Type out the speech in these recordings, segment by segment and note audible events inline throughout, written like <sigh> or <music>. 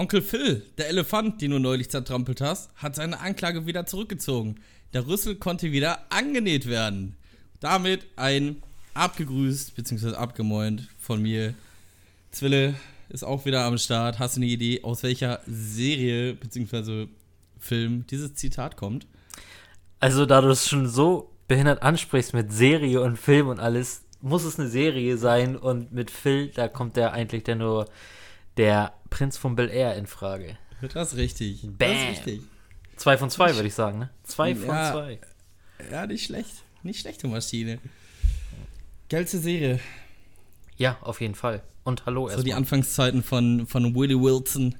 Onkel Phil, der Elefant, den du neulich zertrampelt hast, hat seine Anklage wieder zurückgezogen. Der Rüssel konnte wieder angenäht werden. Damit ein abgegrüßt bzw. abgemoint von mir. Zwille ist auch wieder am Start. Hast du eine Idee, aus welcher Serie bzw. Film dieses Zitat kommt? Also, da du es schon so behindert ansprichst mit Serie und Film und alles, muss es eine Serie sein und mit Phil, da kommt der eigentlich der nur der Prinz von Bel Air in Frage. Das ist richtig. Bam. Das ist richtig. Zwei von zwei, würde ich sagen, ne? Zwei von Ja. zwei. Ja, nicht schlecht. Nicht schlechte Maschine. Geilste Serie. Ja, auf jeden Fall. Und hallo So die erstmal. Anfangszeiten von, von Willie Wilson.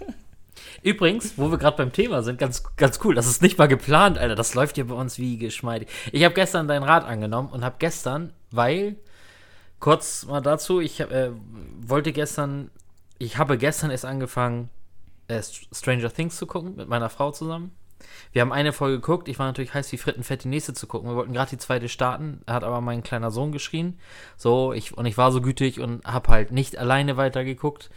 <laughs> Übrigens, wo wir gerade beim Thema sind, ganz, ganz cool. Das ist nicht mal geplant, Alter. Das läuft hier bei uns wie geschmeidig. Ich habe gestern deinen Rat angenommen und habe gestern, weil, kurz mal dazu, ich äh, wollte gestern, ich habe gestern erst angefangen, äh, Stranger Things zu gucken mit meiner Frau zusammen. Wir haben eine Folge geguckt. Ich war natürlich heiß wie Frittenfett, die nächste zu gucken. Wir wollten gerade die zweite starten. Hat aber mein kleiner Sohn geschrien. So, ich, und ich war so gütig und habe halt nicht alleine weitergeguckt.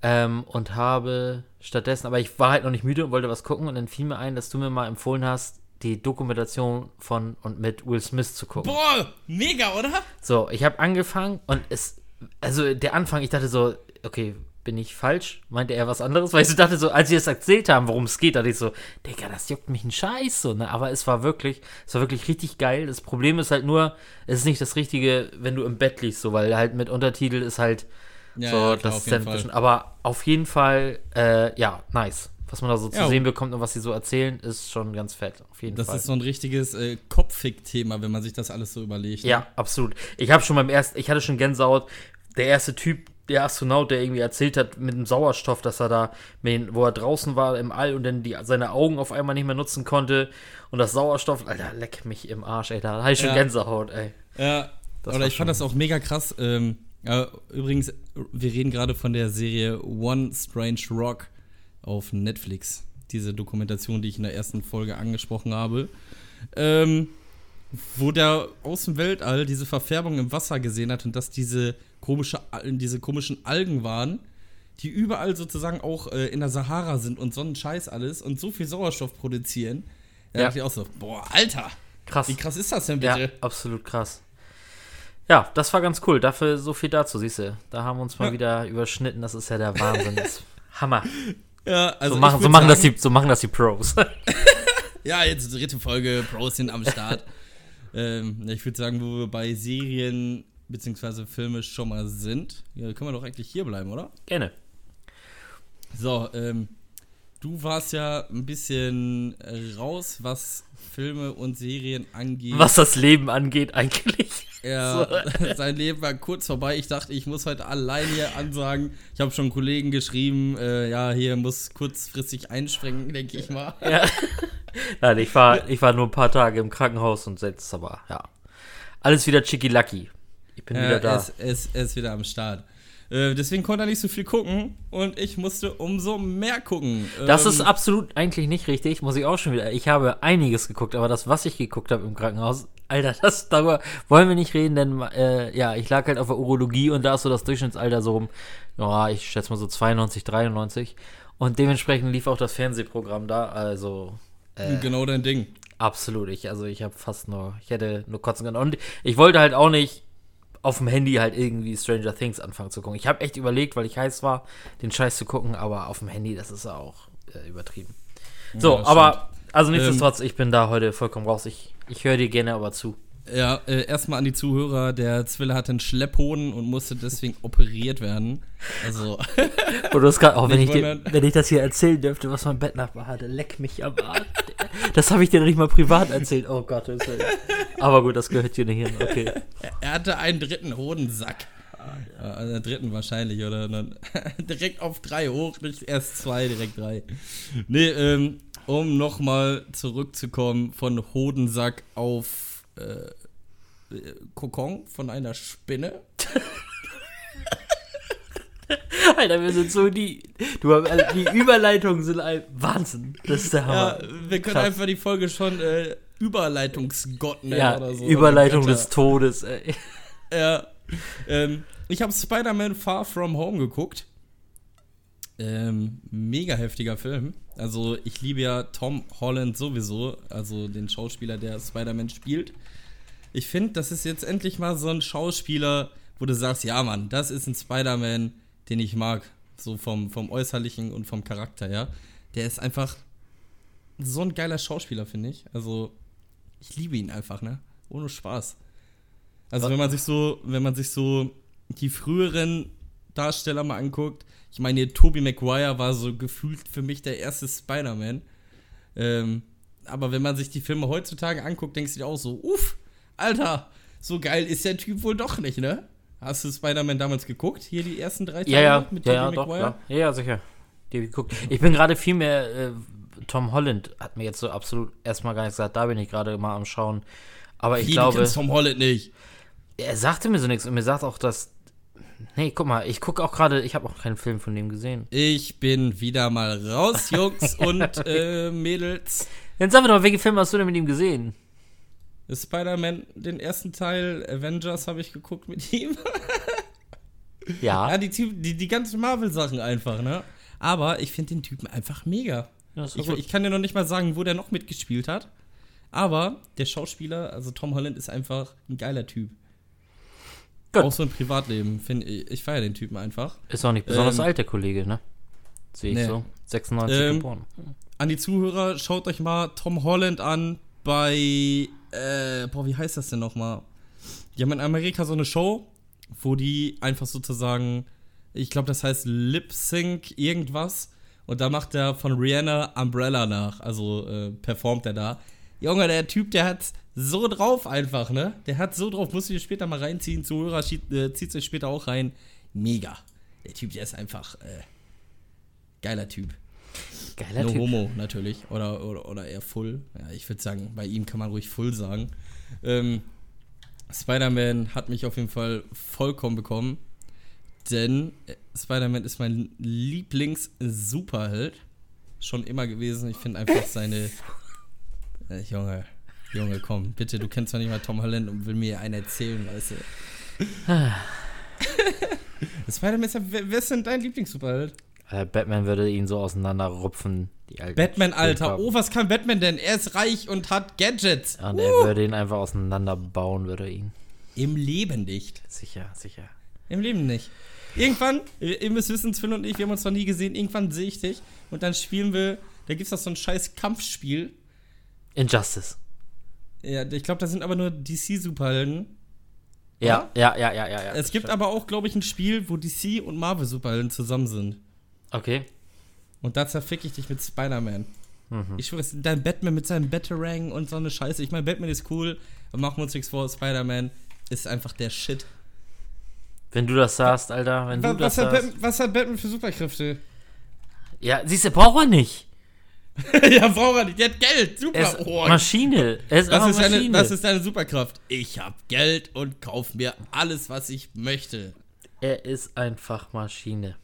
Ähm, und habe stattdessen, aber ich war halt noch nicht müde und wollte was gucken und dann fiel mir ein, dass du mir mal empfohlen hast, die Dokumentation von und mit Will Smith zu gucken. Boah, mega, oder? So, ich habe angefangen und es, also der Anfang, ich dachte so, okay, bin ich falsch? Meinte er was anderes? Weil ich so dachte so, als sie es erzählt haben, worum es geht, dachte ich so, Digga, das juckt mich ein Scheiß so, ne? Aber es war wirklich, es war wirklich richtig geil. Das Problem ist halt nur, es ist nicht das Richtige, wenn du im Bett liegst, so, weil halt mit Untertitel ist halt Ja, so, ja, klar, das ist dann zwischen, aber auf jeden Fall, äh, ja, nice. Was man da so zu Ja. sehen bekommt und was sie so erzählen, ist schon ganz fett. Auf jeden Das Fall. ist so ein richtiges äh, Kopffick-Thema, wenn man sich das alles so überlegt. ne? Ja, absolut. Ich habe schon beim ersten, ich hatte schon Gänsehaut. Der erste Typ, der Astronaut, der irgendwie erzählt hat mit dem Sauerstoff, dass er da, mit, wo er draußen war im All und dann die, seine Augen auf einmal nicht mehr nutzen konnte und das Sauerstoff, Alter, leck mich im Arsch, ey, da hatte ich schon Ja. Gänsehaut, ey. Ja, Das oder ich fand das auch mega krass. Ähm, ja, übrigens, wir reden gerade von der Serie One Strange Rock auf Netflix. Diese Dokumentation, die ich in der ersten Folge angesprochen habe. Ähm, wo der aus dem Weltall diese Verfärbung im Wasser gesehen hat und dass diese, komische, diese komischen Algen waren, die überall sozusagen auch äh, in der Sahara sind und so einen Scheiß alles und so viel Sauerstoff produzieren. Da Ja. dachte ich auch so, boah, Alter, Krass. wie krass ist das denn Ja, bitte? absolut krass. Ja, das war ganz cool. Dafür so viel dazu, siehst du. Da haben wir uns mal Ja. wieder überschnitten. Das ist ja der Wahnsinn. Das Hammer. <laughs> Ja, also So machen, so, machen das sagen- die, so machen das die Pros. <laughs> Ja, jetzt dritte Folge, Pros sind am Start. <laughs> ähm, ich würde sagen, wo wir bei Serien bzw. Filme schon mal sind, ja, können wir doch eigentlich hier bleiben, oder? Gerne. So, ähm, du warst ja ein bisschen äh, raus, was Filme und Serien angeht. Was das Leben angeht, eigentlich. Ja, <laughs> <laughs> sein Leben war kurz vorbei. Ich dachte, ich muss heute allein hier ansagen. Ich habe schon Kollegen geschrieben, äh, ja, hier muss kurzfristig einspringen, denke ich mal. Ja. <laughs> Nein, ich war, ich war nur ein paar Tage im Krankenhaus und jetzt aber, ja. Alles wieder chicky-lucky. Ich bin wieder Äh, da. Er ist, er, ist, er ist wieder am Start. Äh, deswegen konnte er nicht so viel gucken und ich musste umso mehr gucken. Das Ähm, ist absolut eigentlich nicht richtig, muss ich auch schon wieder. Ich habe einiges geguckt, aber das, was ich geguckt habe im Krankenhaus, <laughs> Alter, das darüber wollen wir nicht reden, denn äh, ja, ich lag halt auf der Urologie und da ist so das Durchschnittsalter so um, ja, ich schätze mal so 92, 93. Und dementsprechend lief auch das Fernsehprogramm da, also genau dein Ding. Absolut, ich, also ich habe fast nur, ich hätte nur kotzen können. Und ich wollte halt auch nicht auf dem Handy halt irgendwie Stranger Things anfangen zu gucken. Ich habe echt überlegt, weil ich heiß war, den Scheiß zu gucken, aber auf dem Handy, das ist ja auch äh, übertrieben. So, das aber, also nichtsdestotrotz, ich bin da heute vollkommen raus. Ich, ich höre dir gerne aber zu. Ja, äh, erstmal an die Zuhörer. Der Zwille hatte einen Schlepphoden und musste deswegen <laughs> operiert werden. Also, Und hast gerade, auch <laughs> wenn ich, dir, wenn ich das hier erzählen dürfte, was mein Bettnachbar hatte, leck mich am Arsch. Das habe ich dir nicht mal privat erzählt. Oh Gott, das ist, aber gut, das gehört hier nicht hin. Okay. er- hatte einen dritten Hodensack. Ja, also einen dritten wahrscheinlich, oder? Und dann <laughs> direkt auf drei hoch, nicht erst zwei, direkt drei. Nee, ähm, um nochmal zurückzukommen von Hodensack auf äh, äh, Kokon von einer Spinne. <laughs> Alter, wir sind so die. Du, äh, die Überleitungen sind ein Wahnsinn. Das ist der Ja, Hammer. wir können Krass. einfach die Folge schon äh, Überleitungsgott nennen Ja, oder so. Überleitung Oder des Todes, ey. Ja. Ähm, ich habe Spider-Man Far From Home geguckt. Ähm, mega heftiger Film. Also ich liebe ja Tom Holland sowieso, also den Schauspieler, der Spider-Man spielt. Ich finde, das ist jetzt endlich mal so ein Schauspieler, wo du sagst, ja Mann, das ist ein Spider-Man, den ich mag. So vom, vom Äußerlichen und vom Charakter, ja. Der ist einfach so ein geiler Schauspieler, finde ich. Also, ich liebe ihn einfach, ne? Ohne Spaß. Also, wenn man sich so, wenn man sich so die früheren Darsteller mal anguckt, ich meine, Tobey Maguire war so gefühlt für mich der erste Spider-Man. Ähm, aber wenn man sich die Filme heutzutage anguckt, denkst du dir auch so, uff, Alter, so geil ist der Typ wohl doch nicht, ne? Hast du Spider-Man damals geguckt? Hier die ersten drei Teile ja, ja, mit ja, ja, doch, klar. Ja, ja, sicher. Die geguckt. Ich bin gerade viel mehr, äh, Tom Holland hat mir jetzt so absolut erstmal gar nichts gesagt, da bin ich gerade mal am Schauen. Aber ich Wie, glaube. Du Tom Holland nicht. Er sagte mir so nichts und mir sagt auch, dass Nee, guck mal, ich gucke auch gerade, ich habe auch keinen Film von dem gesehen. Ich bin wieder mal raus, Jungs <laughs> und äh, Mädels. Dann sag mir doch, welche Filme hast du denn mit ihm gesehen? Spider-Man, den ersten Teil, Avengers habe ich geguckt mit ihm. <laughs> ja. Ja, die, die, die ganzen Marvel-Sachen einfach, ne? Aber ich finde den Typen einfach mega. Ja, ich, ich, kann dir noch nicht mal sagen, wo der noch mitgespielt hat. Aber der Schauspieler, also Tom Holland, ist einfach ein geiler Typ. Gut. Auch so im Privatleben. Find, ich ich feiere den Typen einfach. Ist auch nicht besonders ähm, alt, der Kollege, ne? Sehe ich nee. so. 96 ähm, geboren. An die Zuhörer, schaut euch mal Tom Holland an bei, äh, boah, wie heißt das denn nochmal? Die haben in Amerika so eine Show, wo die einfach sozusagen, ich glaube, das heißt Lip Sync irgendwas. Und da macht er von Rihanna Umbrella nach. Also äh, performt er da. Junge, der Typ, der hat so drauf einfach, ne? Der hat so drauf, du dir später mal reinziehen. Zuhörer äh, zieht sich später auch rein. Mega. Der Typ, der ist einfach äh, geiler Typ. Geiler no Typ. Homo natürlich. Oder, oder, oder eher full. Ja, ich würde sagen, bei ihm kann man ruhig full sagen. Ähm, Spider-Man hat mich auf jeden Fall vollkommen bekommen. Denn äh, Spider-Man ist mein Lieblings-Superheld. Schon immer gewesen. Ich finde einfach seine <laughs> äh, Junge, Junge, komm, bitte, du kennst doch nicht mal Tom Holland und will mir einen erzählen, weißt du. <sighs> <laughs> Spider-Man ist ja, wer, wer ist denn dein Lieblings-Superheld? Äh, Batman würde ihn so auseinanderrupfen, Batman, Alter. Oh, was kann Batman denn? Er ist reich und hat Gadgets. und uh. er würde ihn einfach auseinanderbauen, würde ihn. Im Leben nicht. Sicher, sicher. Im Leben nicht. Irgendwann, ihr müsst wissen, Sven und ich, wir haben uns noch nie gesehen, irgendwann sehe ich dich und dann spielen wir, da gibt es doch so ein scheiß Kampfspiel Injustice. Ja, ich glaube, das sind aber nur DC-Superhelden. Ja, ja, ja, ja, ja, ja. Es gibt aber auch, glaube ich, ein Spiel, wo DC und Marvel-Superhelden zusammen sind. Okay. Und da zerfick ich dich mit Spider-Man. Mhm. Ich schwöre, dein Batman mit seinem Batarang und so eine Scheiße. Ich meine, Batman ist cool, aber machen wir uns nichts vor, Spider-Man ist einfach der Shit. Wenn du das sagst, Alter, wenn was, du das was sagst. Hat Batman, was hat Batman für Superkräfte? Ja, siehst du, braucht er nicht. <laughs> ja, braucht er nicht. Der hat Geld. Super. Er ist oh, Maschine. Er ist was, ist Maschine. Deine, was ist deine Superkraft? Ich habe Geld und kauf mir alles, was ich möchte. Er ist einfach Maschine.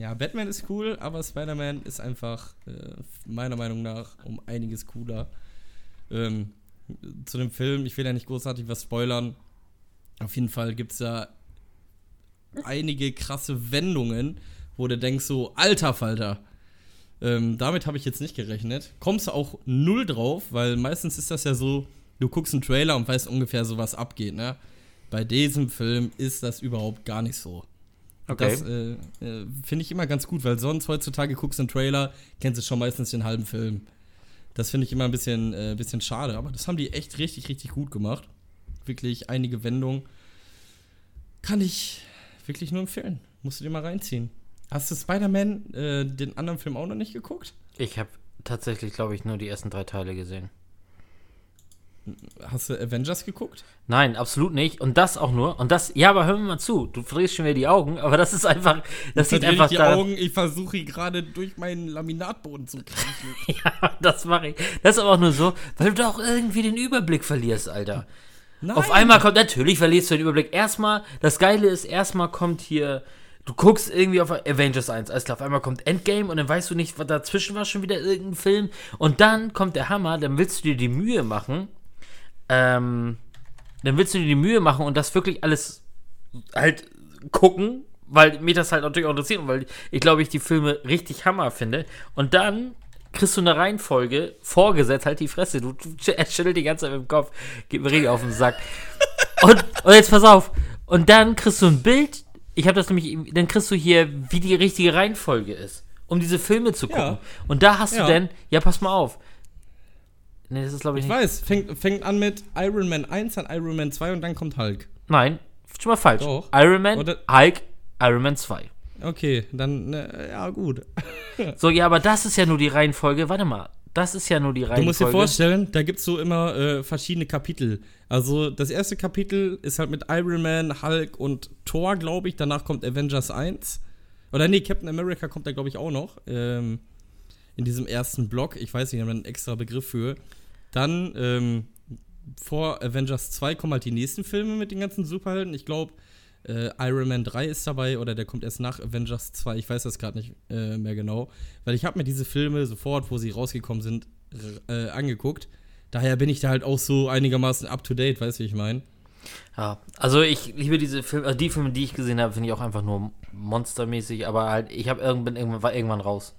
Ja, Batman ist cool, aber Spider-Man ist einfach äh, meiner Meinung nach um einiges cooler. Ähm, zu dem Film, ich will ja nicht großartig was spoilern. Auf jeden Fall gibt es da einige krasse Wendungen, wo du denkst so, alter Falter, ähm, damit habe ich jetzt nicht gerechnet. Kommst du auch null drauf, weil meistens ist das ja so, du guckst einen Trailer und weißt ungefähr so, was abgeht, ne? Bei diesem Film ist das überhaupt gar nicht so. Okay. Das äh, äh, finde ich immer ganz gut, weil sonst heutzutage guckst du einen Trailer, kennst du schon meistens den halben Film. Das finde ich immer ein bisschen, äh, bisschen schade, aber das haben die echt richtig, richtig gut gemacht. Wirklich einige Wendungen. Kann ich wirklich nur empfehlen. Musst du dir mal reinziehen. Hast du Spider-Man, äh, den anderen Film auch noch nicht geguckt? Ich habe tatsächlich, glaube ich, nur die ersten drei Teile gesehen. Hast du Avengers geguckt? Nein, absolut nicht. Und das auch nur. Und das, ja, aber hör mir mal zu. Du drehst schon wieder die Augen, aber das ist einfach. Das sieht einfach ich die Augen. Ich versuche gerade durch meinen Laminatboden zu kriechen. <laughs> ja, das mache ich. Das ist aber auch nur so, weil du doch irgendwie den Überblick verlierst, Alter. Nein. Auf einmal kommt, natürlich verlierst du den Überblick. Erstmal, das Geile ist, erstmal kommt hier Du guckst irgendwie auf Avengers 1, alles klar, auf einmal kommt Endgame und dann weißt du nicht, was dazwischen war schon wieder irgendein Film. Und dann kommt der Hammer, dann willst du dir die Mühe machen, ähm, dann willst du dir die Mühe machen und das wirklich alles halt gucken, weil mich das halt natürlich auch interessiert und weil ich glaube, ich die Filme richtig Hammer finde. Und dann kriegst du eine Reihenfolge vorgesetzt, halt die Fresse. Du, du schüttelt die ganze Zeit mit dem Kopf, geht mir richtig auf den Sack. <laughs> Und, und jetzt pass auf. Und dann kriegst du ein Bild. Ich habe das nämlich, dann kriegst du hier, wie die richtige Reihenfolge ist, um diese Filme zu gucken. Ja. Und da hast Ja. du denn, ja, pass mal auf. Nee, das ist glaube ich Ich nicht. weiß, fängt, fängt an mit Iron Man 1, dann Iron Man 2 und dann kommt Hulk. Nein, schon mal falsch. Doch. Iron Man, Oder- Hulk, Iron Man 2. Okay, dann, ne, ja, gut. <laughs> So, ja, aber das ist ja nur die Reihenfolge. Warte mal. Das ist ja nur die Du Reihenfolge. musst dir vorstellen, da gibt es so immer äh, verschiedene Kapitel. Also das erste Kapitel ist halt mit Iron Man, Hulk und Thor, glaube ich. Danach kommt Avengers 1. Oder nee, Captain America kommt da, glaube ich, auch noch. Ähm, in diesem ersten Block. Ich weiß nicht, haben wir einen extra Begriff für. Dann ähm, vor Avengers 2 kommen halt die nächsten Filme mit den ganzen Superhelden. Ich glaube, äh, Iron Man 3 ist dabei oder der kommt erst nach Avengers 2. Ich weiß das gerade nicht äh, mehr genau. Weil ich habe mir diese Filme sofort, wo sie rausgekommen sind, äh, angeguckt. Daher bin ich da halt auch so einigermaßen up to date, weißt du, wie ich meine? Ja, also ich liebe diese Filme, also die Filme, die ich gesehen habe, finde ich auch einfach nur monstermäßig, aber halt, ich habe irgendwann, irgendwann, war irgendwann raus.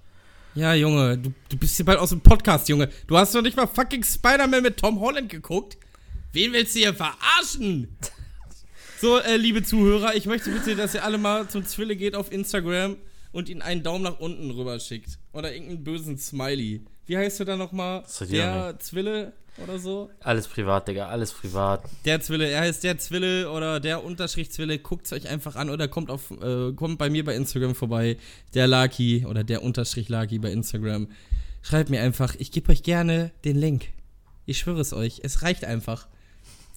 Ja, Junge, du, du bist hier bald aus dem Podcast, Junge. Du hast doch nicht mal fucking Spider-Man mit Tom Holland geguckt. Wen willst du hier verarschen? So, äh, liebe Zuhörer, ich möchte bitte, dass ihr alle mal zum Zwille geht auf Instagram und ihn einen Daumen nach unten rüber schickt. Oder irgendeinen bösen Smiley. Wie heißt du da nochmal? Der Zwille oder so? Alles privat, Digga, alles privat. Der Zwille, er heißt der Zwille oder der Unterstrich Zwille, guckt es euch einfach an oder kommt auf, äh, kommt bei mir bei Instagram vorbei, der Laki oder der Unterstrich Laki bei Instagram. Schreibt mir einfach, ich gebe euch gerne den Link. Ich schwöre es euch, es reicht einfach.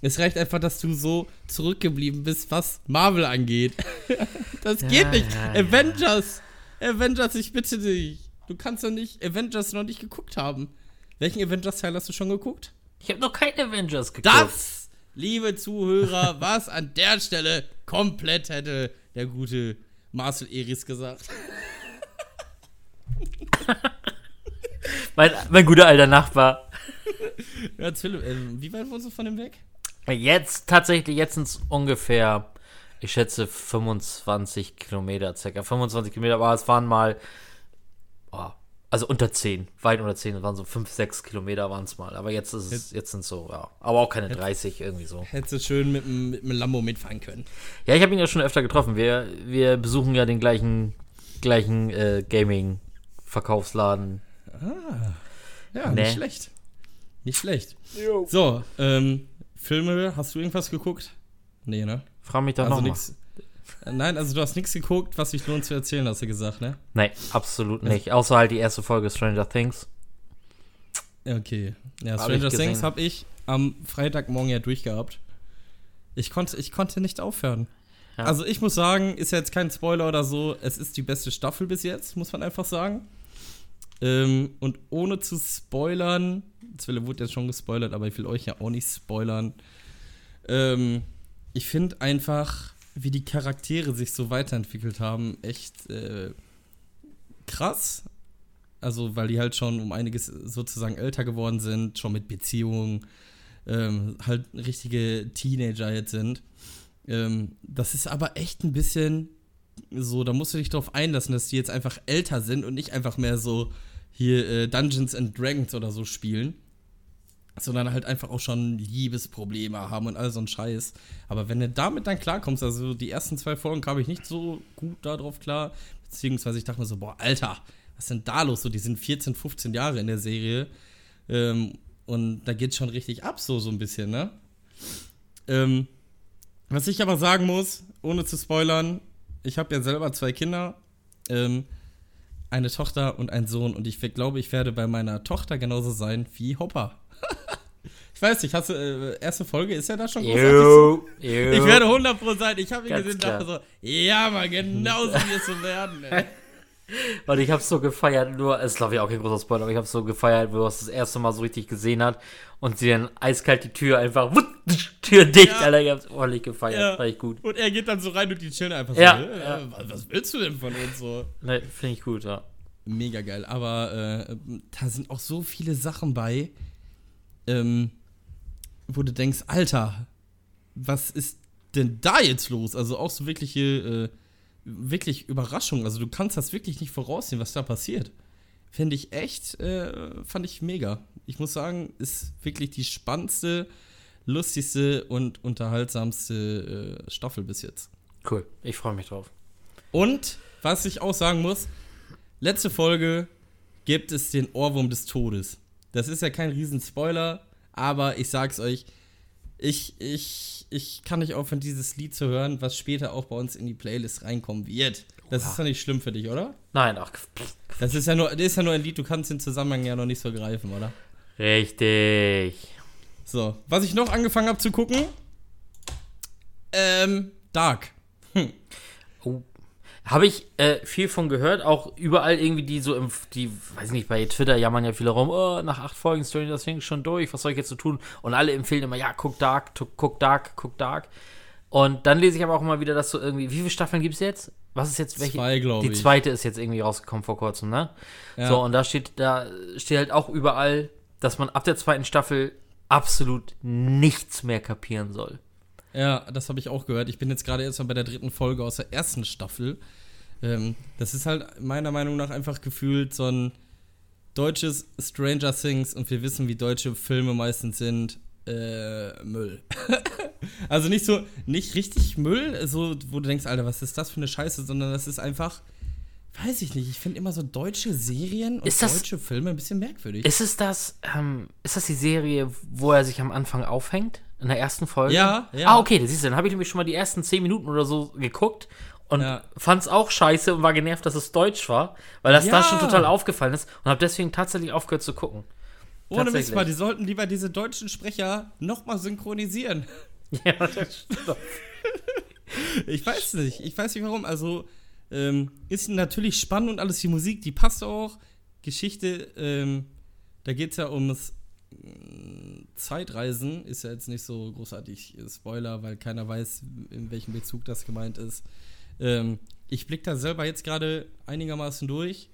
Es reicht einfach, dass du so zurückgeblieben bist, was Marvel angeht. <laughs> das Ja, geht nicht. ja, ja. Avengers, Avengers, ich bitte dich. Du kannst doch nicht Avengers noch nicht geguckt haben. Welchen Avengers-Teil hast du schon geguckt? Ich habe noch keine Avengers geguckt. Das, liebe Zuhörer, <laughs> was an der Stelle komplett hätte der gute Marcel Eris gesagt. <laughs> Mein, mein guter alter Nachbar. <laughs> Ja, Philipp, äh, wie weit wohnst du von dem weg? Jetzt, tatsächlich, jetzt sind es ungefähr, ich schätze 25 Kilometer, circa 25 Kilometer, aber es waren mal, oh, also unter 10, weit unter 10, es waren so 5, 6 Kilometer waren es mal, aber jetzt ist es, jetzt sind es so, ja, aber auch keine 30 irgendwie so. Hättest du schön mit dem mit dem Lambo mitfahren können. Ja, ich habe ihn ja schon öfter getroffen, wir, wir besuchen ja den gleichen, gleichen äh, Gaming-Verkaufsladen. Ja, Nee. nicht schlecht. Nicht schlecht. So, ähm, Filme, hast du irgendwas geguckt? Nee, ne? Frag mich doch Also nochmal. nix. Nein, also du hast nichts geguckt, was sich lohnt zu erzählen, hast du gesagt, ne? Nee, absolut nicht. Außer halt die erste Folge Stranger Things. Okay. Ja, Hab Stranger. Things habe ich am Freitagmorgen ja durchgehabt. Ich konnte, ich konnte nicht aufhören. Ja. Also ich muss sagen, ist ja jetzt kein Spoiler oder so, es ist die beste Staffel bis jetzt, muss man einfach sagen. Ähm, und ohne zu spoilern, Zwille wurde jetzt schon gespoilert, aber ich will euch ja auch nicht spoilern. Ähm, ich finde einfach, wie die Charaktere sich so weiterentwickelt haben, echt äh, krass. Also, weil die halt schon um einiges sozusagen älter geworden sind, schon mit Beziehungen, ähm, halt richtige Teenager jetzt sind. Ähm, das ist aber echt ein bisschen so, da musst du dich darauf einlassen, dass die jetzt einfach älter sind und nicht einfach mehr so hier äh, Dungeons and Dragons oder so spielen. Sondern halt einfach auch schon Liebesprobleme haben und all so ein Scheiß. Aber wenn du damit dann klarkommst, also die ersten zwei Folgen kam ich nicht so gut darauf klar. Beziehungsweise ich dachte mir so, boah, Alter, was ist denn da los? So, die sind 14, 15 Jahre in der Serie. Ähm, und da geht's schon richtig ab, so, so ein bisschen, ne? Ähm, was ich aber sagen muss, ohne zu spoilern, ich habe ja selber zwei Kinder, ähm, eine Tochter und einen Sohn. Und ich glaube, ich werde bei meiner Tochter genauso sein wie Hopper. Ich weiß nicht, hast du, äh, erste Folge ist ja da schon großartig so? Yo. Ich werde 100 sein. Ich habe ihn Ganz gesehen und klar. dachte so, ja, mal genau so wirst du werden. Ey. <laughs> Und ich hab's so gefeiert, nur, ist glaube ich auch kein großer Spoiler, aber ich hab's so gefeiert, wo er es das erste Mal so richtig gesehen hat und sie dann eiskalt die Tür einfach, wutt, Tür dicht, Ja. Alter, ich hab's ordentlich gefeiert, Ja. war ich gut. Und er geht dann so rein und die chillen einfach Ja, so. äh, ja. Was, was willst du denn von uns so? Ne, finde ich gut, ja. Mega geil. Aber äh, da sind auch so viele Sachen bei, ähm, wo du denkst, Alter, was ist denn da jetzt los? Also auch so wirkliche äh, wirklich Überraschung. Also du kannst das wirklich nicht voraussehen, was da passiert. Finde ich echt, äh, fand ich mega. Ich muss sagen, ist wirklich die spannendste, lustigste und unterhaltsamste äh, Staffel bis jetzt. Cool, ich freue mich drauf. Und, was ich auch sagen muss, letzte Folge gibt es den Ohrwurm des Todes. Das ist ja kein Riesenspoiler, aber ich sag's euch, ich, ich, ich kann nicht aufhören, dieses Lied zu hören, was später auch bei uns in die Playlist reinkommen wird. Das ist doch nicht schlimm für dich, oder? Nein, ach, Das ist ja nur, das ist ja nur ein Lied, du kannst den Zusammenhang ja noch nicht so greifen, oder? richtig. So, was ich noch angefangen habe zu gucken, ähm, Dark. Oh. Habe ich äh, viel von gehört, auch überall irgendwie die so im, die, weiß nicht, bei Twitter jammern ja viele rum, oh, nach acht Folgen Stranger Things schon durch, was soll ich jetzt so tun? Und alle empfehlen immer, ja, guck Dark, guck Dark, guck Dark. Und dann lese ich aber auch immer wieder, dass so irgendwie, wie viele Staffeln gibt es jetzt? Was ist jetzt welche? Zwei, glaube Die ich. zweite ist jetzt irgendwie rausgekommen vor kurzem, ne? Ja. So, und da steht, da steht halt auch überall, dass man ab der zweiten Staffel absolut nichts mehr kapieren soll. Ja, das habe ich auch gehört. Ich bin jetzt gerade erst mal bei der dritten Folge aus der ersten Staffel. Ähm, das ist halt meiner Meinung nach einfach gefühlt so ein deutsches Stranger Things und wir wissen, wie deutsche Filme meistens sind. Äh, Müll. <laughs> also nicht so, nicht richtig Müll, so, wo du denkst, Alter, was ist das für eine Scheiße, sondern das ist einfach, weiß ich nicht, ich finde immer so deutsche Serien und das- deutsche Filme ein bisschen merkwürdig. Ist es das, ähm, ist das die Serie, wo er sich am Anfang aufhängt? In der ersten Folge? Ja, ja. Ah, okay, das siehst du, dann habe ich nämlich schon mal die ersten zehn Minuten oder so geguckt und Ja. fand's auch scheiße und war genervt, dass es deutsch war, weil das da Ja. schon total aufgefallen ist und habe deswegen tatsächlich aufgehört zu gucken. Ohne Mist mal, die sollten lieber diese deutschen Sprecher nochmal synchronisieren. <laughs> Ja, das stimmt. Ich weiß nicht. Ich weiß nicht warum. Also, ähm, ist natürlich spannend und alles. Die Musik, die passt auch. Geschichte, ähm, da geht es ja ums Zeitreisen. Ist ja jetzt nicht so großartig äh, Spoiler, weil keiner weiß, in welchem Bezug das gemeint ist. Ähm, ich blicke da selber jetzt gerade einigermaßen durch.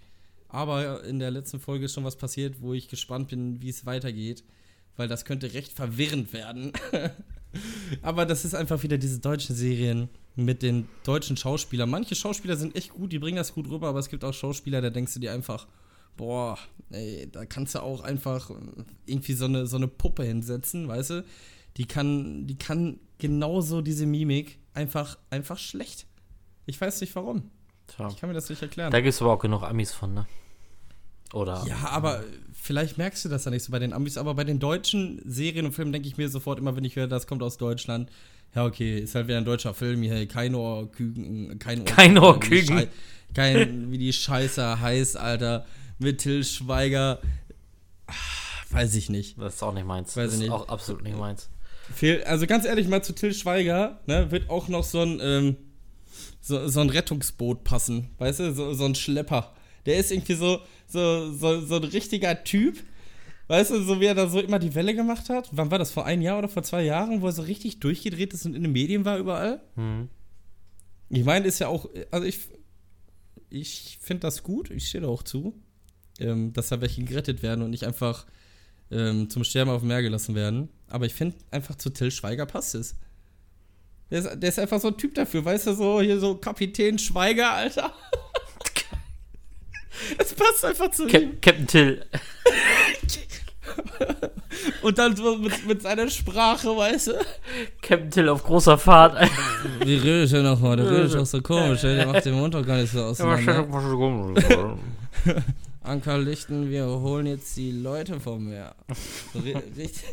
Aber in der letzten Folge ist schon was passiert, wo ich gespannt bin, wie es weitergeht. Weil das könnte recht verwirrend werden. <laughs> Aber das ist einfach wieder diese deutschen Serien mit den deutschen Schauspielern. Manche Schauspieler sind echt gut, die bringen das gut rüber, aber es gibt auch Schauspieler, da denkst du dir einfach, boah, ey, da kannst du auch einfach irgendwie so eine, so eine Puppe hinsetzen, weißt du? Die kann, die kann genauso diese Mimik einfach, einfach schlecht. Ich weiß nicht warum. Tja. Ich kann mir das nicht erklären. Da gibt es aber auch genug Amis von, ne? Oder? Ja, aber vielleicht merkst du das ja nicht so bei den Amis, aber bei den deutschen Serien und Filmen denke ich mir sofort immer, wenn ich höre, das kommt aus Deutschland. Ja, okay, ist halt wieder ein deutscher Film hier, kein Ohrküken, kein Ohr Kein wie die Ohrküken. Kein, wie die Scheiße heißt, Alter. Mit Till Schweiger. Ah, Weiß ich nicht. Das ist auch nicht meins. Weiß das ist nicht. auch absolut nicht meins. Fehl, also ganz ehrlich mal zu Till Schweiger, ne, wird auch noch so ein, ähm, so, so ein Rettungsboot passen, weißt du, so, so ein Schlepper. Der ist irgendwie so, so, so, so ein richtiger Typ, weißt du, so wie er da so immer die Welle gemacht hat. Wann war das, vor einem Jahr oder vor zwei Jahren, wo er so richtig durchgedreht ist und in den Medien war überall? Mhm. Ich meine, ist ja auch, also ich, ich finde das gut, ich stehe da auch zu, ähm, dass da welche gerettet werden und nicht einfach ähm, zum Sterben auf dem Meer gelassen werden. Aber ich finde einfach zu Till Schweiger passt es. Der ist, der ist einfach so ein Typ dafür, weißt du, so hier so Kapitän Schweiger, Alter. <laughs> Es passt einfach zu ihm. Cap Captain Till. <laughs> Und dann so mit, mit seiner Sprache, weißt du. Captain Till auf großer Fahrt. <laughs> Wie redet ich denn nochmal? Der redet doch so komisch, der macht den Mund doch gar nicht so auseinander. Anker lichten, wir holen jetzt die Leute vom Meer. <laughs> Richtig,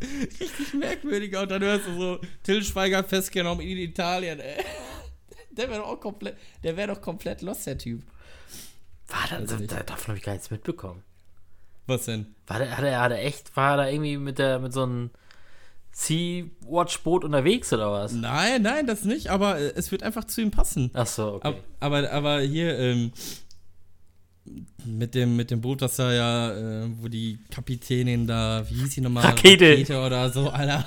<laughs> richtig merkwürdiger. Und dann hörst du so Till Schweiger festgenommen in Italien, ey. <laughs> Der wäre doch auch komplett, der wäre doch komplett lost, der Typ. War da, Weiß ich nicht. da, davon habe ich gar nichts mitbekommen. Was denn? War der, hat er, hat er echt, war er da irgendwie mit der, mit so einem Sea-Watch-Boot unterwegs oder was? Nein, nein, das nicht, aber äh, es wird einfach zu ihm passen. Ach so, okay. Ab, aber, aber hier, ähm, mit dem, mit dem Boot, das da ja, äh, wo die Kapitänin da, wie hieß sie nochmal? Rakete. Rakete oder so, Alter.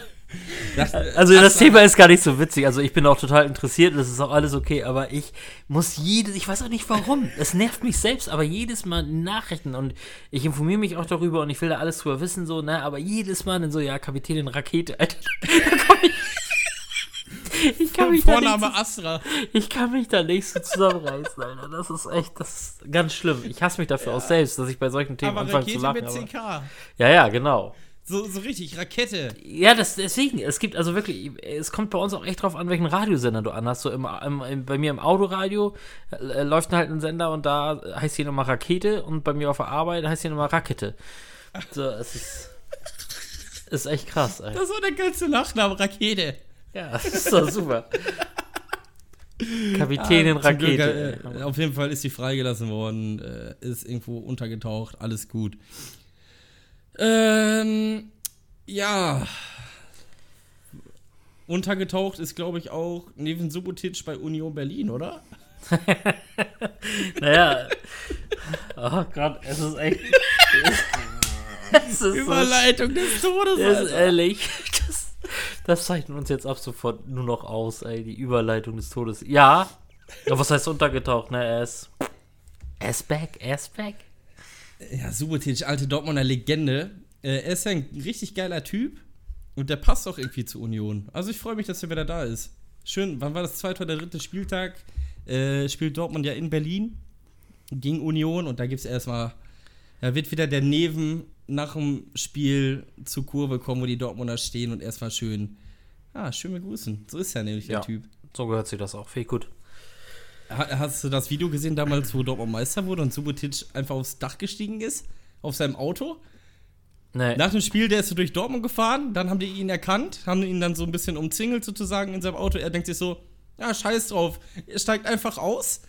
Das, Also das war- Thema ist gar nicht so witzig. Also ich bin auch total interessiert, das ist auch alles okay, aber ich muss jedes, ich weiß auch nicht warum. Es nervt mich selbst, aber jedes Mal Nachrichten und ich informiere mich auch darüber und ich will da alles drüber wissen, so, ne, aber jedes Mal dann so, ja, Kapitänin Rakete, Alter, <laughs> da komm ich. Ich kann mich da Vorname nicht, Astra. ich kann mich da nicht so zusammenreißen, Alter. Das ist echt, das ist ganz schlimm. Ich hasse mich dafür auch selbst, dass ich bei solchen Themen Aber anfange zu Rakete lachen. mit Aber, CK. ja, ja, genau. So, so richtig, Rakete. Ja, das, deswegen, es gibt also wirklich, es kommt bei uns auch echt drauf an, welchen Radiosender du anhast. So im, im, bei mir im Autoradio äh, läuft halt ein Sender und da heißt hier nochmal Rakete und bei mir auf der Arbeit heißt hier nochmal Rakete. So, es ist, ist echt krass, ey. Das war der geilste Nachname, Rakete. Ja, <laughs> das ist doch super. Kapitänin Ah, zum Glück, Rakete. äh, auf jeden Fall ist sie freigelassen worden, äh, ist irgendwo untergetaucht, alles gut. Ähm, ja. Untergetaucht ist, glaube ich, auch neben Subotic bei Union Berlin, oder? <laughs> Naja. Oh Gott, es ist echt. <laughs> es ist so Überleitung des Todes. Das ist ehrlich, das, das zeichnet uns jetzt ab sofort nur noch aus, ey, die Überleitung des Todes. Ja, aber was heißt untergetaucht, ne? Er ist. Er ist back, er ist back. Ja, Subotic, alte Dortmunder Legende. Äh, er ist ja ein richtig geiler Typ und der passt auch irgendwie zur Union. Also ich freue mich, dass er wieder da ist. Schön, wann war das zweite oder dritte Spieltag? Äh, spielt Dortmund ja in Berlin gegen Union und da gibt es erstmal, da wird wieder der Neven nach dem Spiel zur Kurve kommen, wo die Dortmunder stehen und erstmal schön, ah, schön begrüßen. So ist er nämlich Ja. der Typ. So gehört sich das auch. Viel gut. Ha- Hast du das Video gesehen damals, wo Dortmund Meister wurde und Subotic einfach aufs Dach gestiegen ist? Auf seinem Auto? Nee. Nach dem Spiel, der ist so durch Dortmund gefahren, dann haben die ihn erkannt, haben ihn dann so ein bisschen umzingelt sozusagen in seinem Auto. Er denkt sich so, ja, scheiß drauf. Er steigt einfach aus,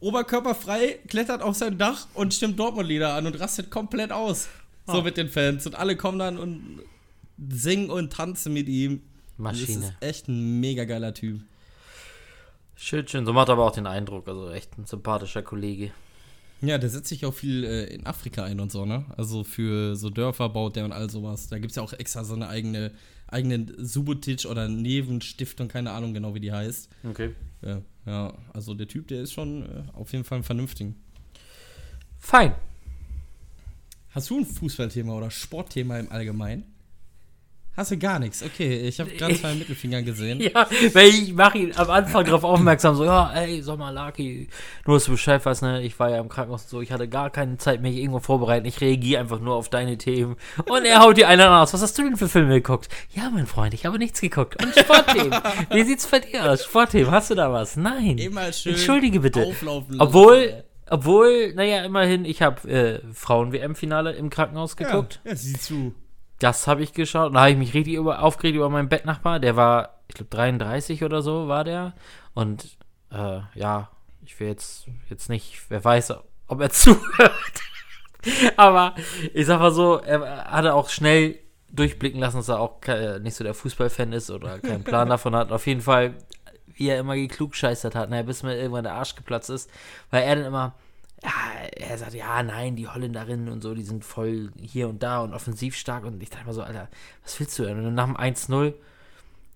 oberkörperfrei, klettert auf sein Dach und stimmt Dortmund-Lieder an und rastet komplett aus. So mit den Fans. Und alle kommen dann und singen und tanzen mit ihm. Das Maschine. ist echt ein mega geiler Typ. Schön, schön. So macht aber auch den Eindruck. Also echt ein sympathischer Kollege. Ja, der setzt sich auch viel äh, in Afrika ein und so, ne? Also für so Dörfer baut der und all sowas. Da gibt es ja auch extra so eine eigene, eigene Subotic oder Nevenstiftung, keine Ahnung genau, wie die heißt. Okay. Ja, ja, also der Typ, der ist schon äh, auf jeden Fall ein vernünftigen. Fein. Hast du ein Fußballthema oder Sportthema im Allgemeinen? Hast du gar nichts? Okay, ich habe gerade zwei <laughs> Mittelfinger gesehen. Ja, weil ich mache ihn am Anfang darauf aufmerksam, so, ja, ey, sag mal, Lucky, nur dass du Bescheid weißt, ne, ich war ja im Krankenhaus und so, ich hatte gar keine Zeit, mich irgendwo vorbereiten, ich reagiere einfach nur auf deine Themen. Und er haut die einen aus. Was hast du denn für Filme geguckt? Ja, mein Freund, ich habe nichts geguckt. Und Sportthemen. Wie sieht's bei dir aus? Sportthemen, hast du da was? Nein. Immer schön Entschuldige bitte. Obwohl, obwohl, naja, immerhin, ich habe äh, Frauen-WM-Finale im Krankenhaus geguckt. Ja, ja sieh zu. Das habe ich geschaut. Und da habe ich mich richtig über, aufgeregt über meinen Bettnachbar. Der war, ich glaube, 33 oder so war der. Und äh, ja, ich will jetzt, jetzt nicht, wer weiß, ob er <laughs> zuhört. Aber ich sag mal so, er hatte auch schnell durchblicken lassen, dass er auch nicht so der Fußballfan ist oder keinen Plan <laughs> davon hat. Auf jeden Fall, wie er immer geklugscheißert hat, naja, bis mir irgendwann der Arsch geplatzt ist, weil er dann immer, ja, er sagt, ja, nein, die Holländerinnen und so, die sind voll hier und da und offensiv stark. Und ich dachte mal so, Alter, was willst du denn? Und nach dem 1-0,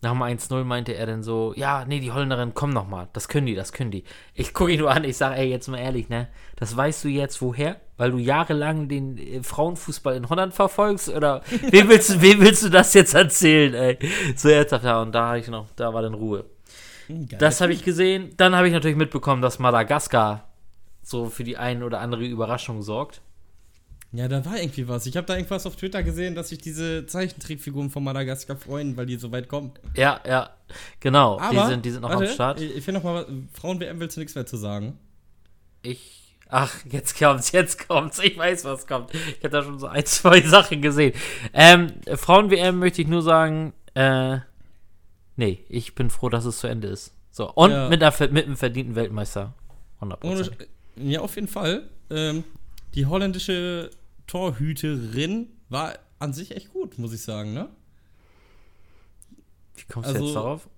nach dem 1-0 meinte er dann so, ja, nee, die Holländerinnen kommen noch mal. Das können die, das können die. Ich gucke ihn nur an, ich sage, ey, jetzt mal ehrlich, ne? Das weißt du jetzt woher? Weil du jahrelang den äh, Frauenfußball in Holland verfolgst? Oder <laughs> wem willst, du- wem willst du das jetzt erzählen, ey? So ernsthaft, ja, und da habe ich noch, da war dann Ruhe. Das habe ich gesehen. Dann habe ich natürlich mitbekommen, dass Madagaskar so für die ein oder andere Überraschung sorgt. Ja, da war irgendwie was. Ich habe da irgendwas auf Twitter gesehen, dass sich diese Zeichentrickfiguren von Madagaskar freuen, weil die so weit kommen. Ja, ja, genau. Aber, die, sind, die sind noch warte, am Start. Ich, finde noch mal, Frauen-WM willst du nichts mehr zu sagen. Ich. Ach, jetzt kommt's, jetzt kommt's. Ich weiß, was kommt. Ich habe da schon so ein, zwei <laughs> Sachen gesehen. Ähm, Frauen-WM möchte ich nur sagen, äh, nee, ich bin froh, dass es zu Ende ist. So, und Ja. mit, einer, mit einem verdienten Weltmeister. 100%. Ohne, ja, auf jeden Fall. Ähm, die holländische Torhüterin war an sich echt gut, muss ich sagen, ne? Wie kommst du also- jetzt darauf?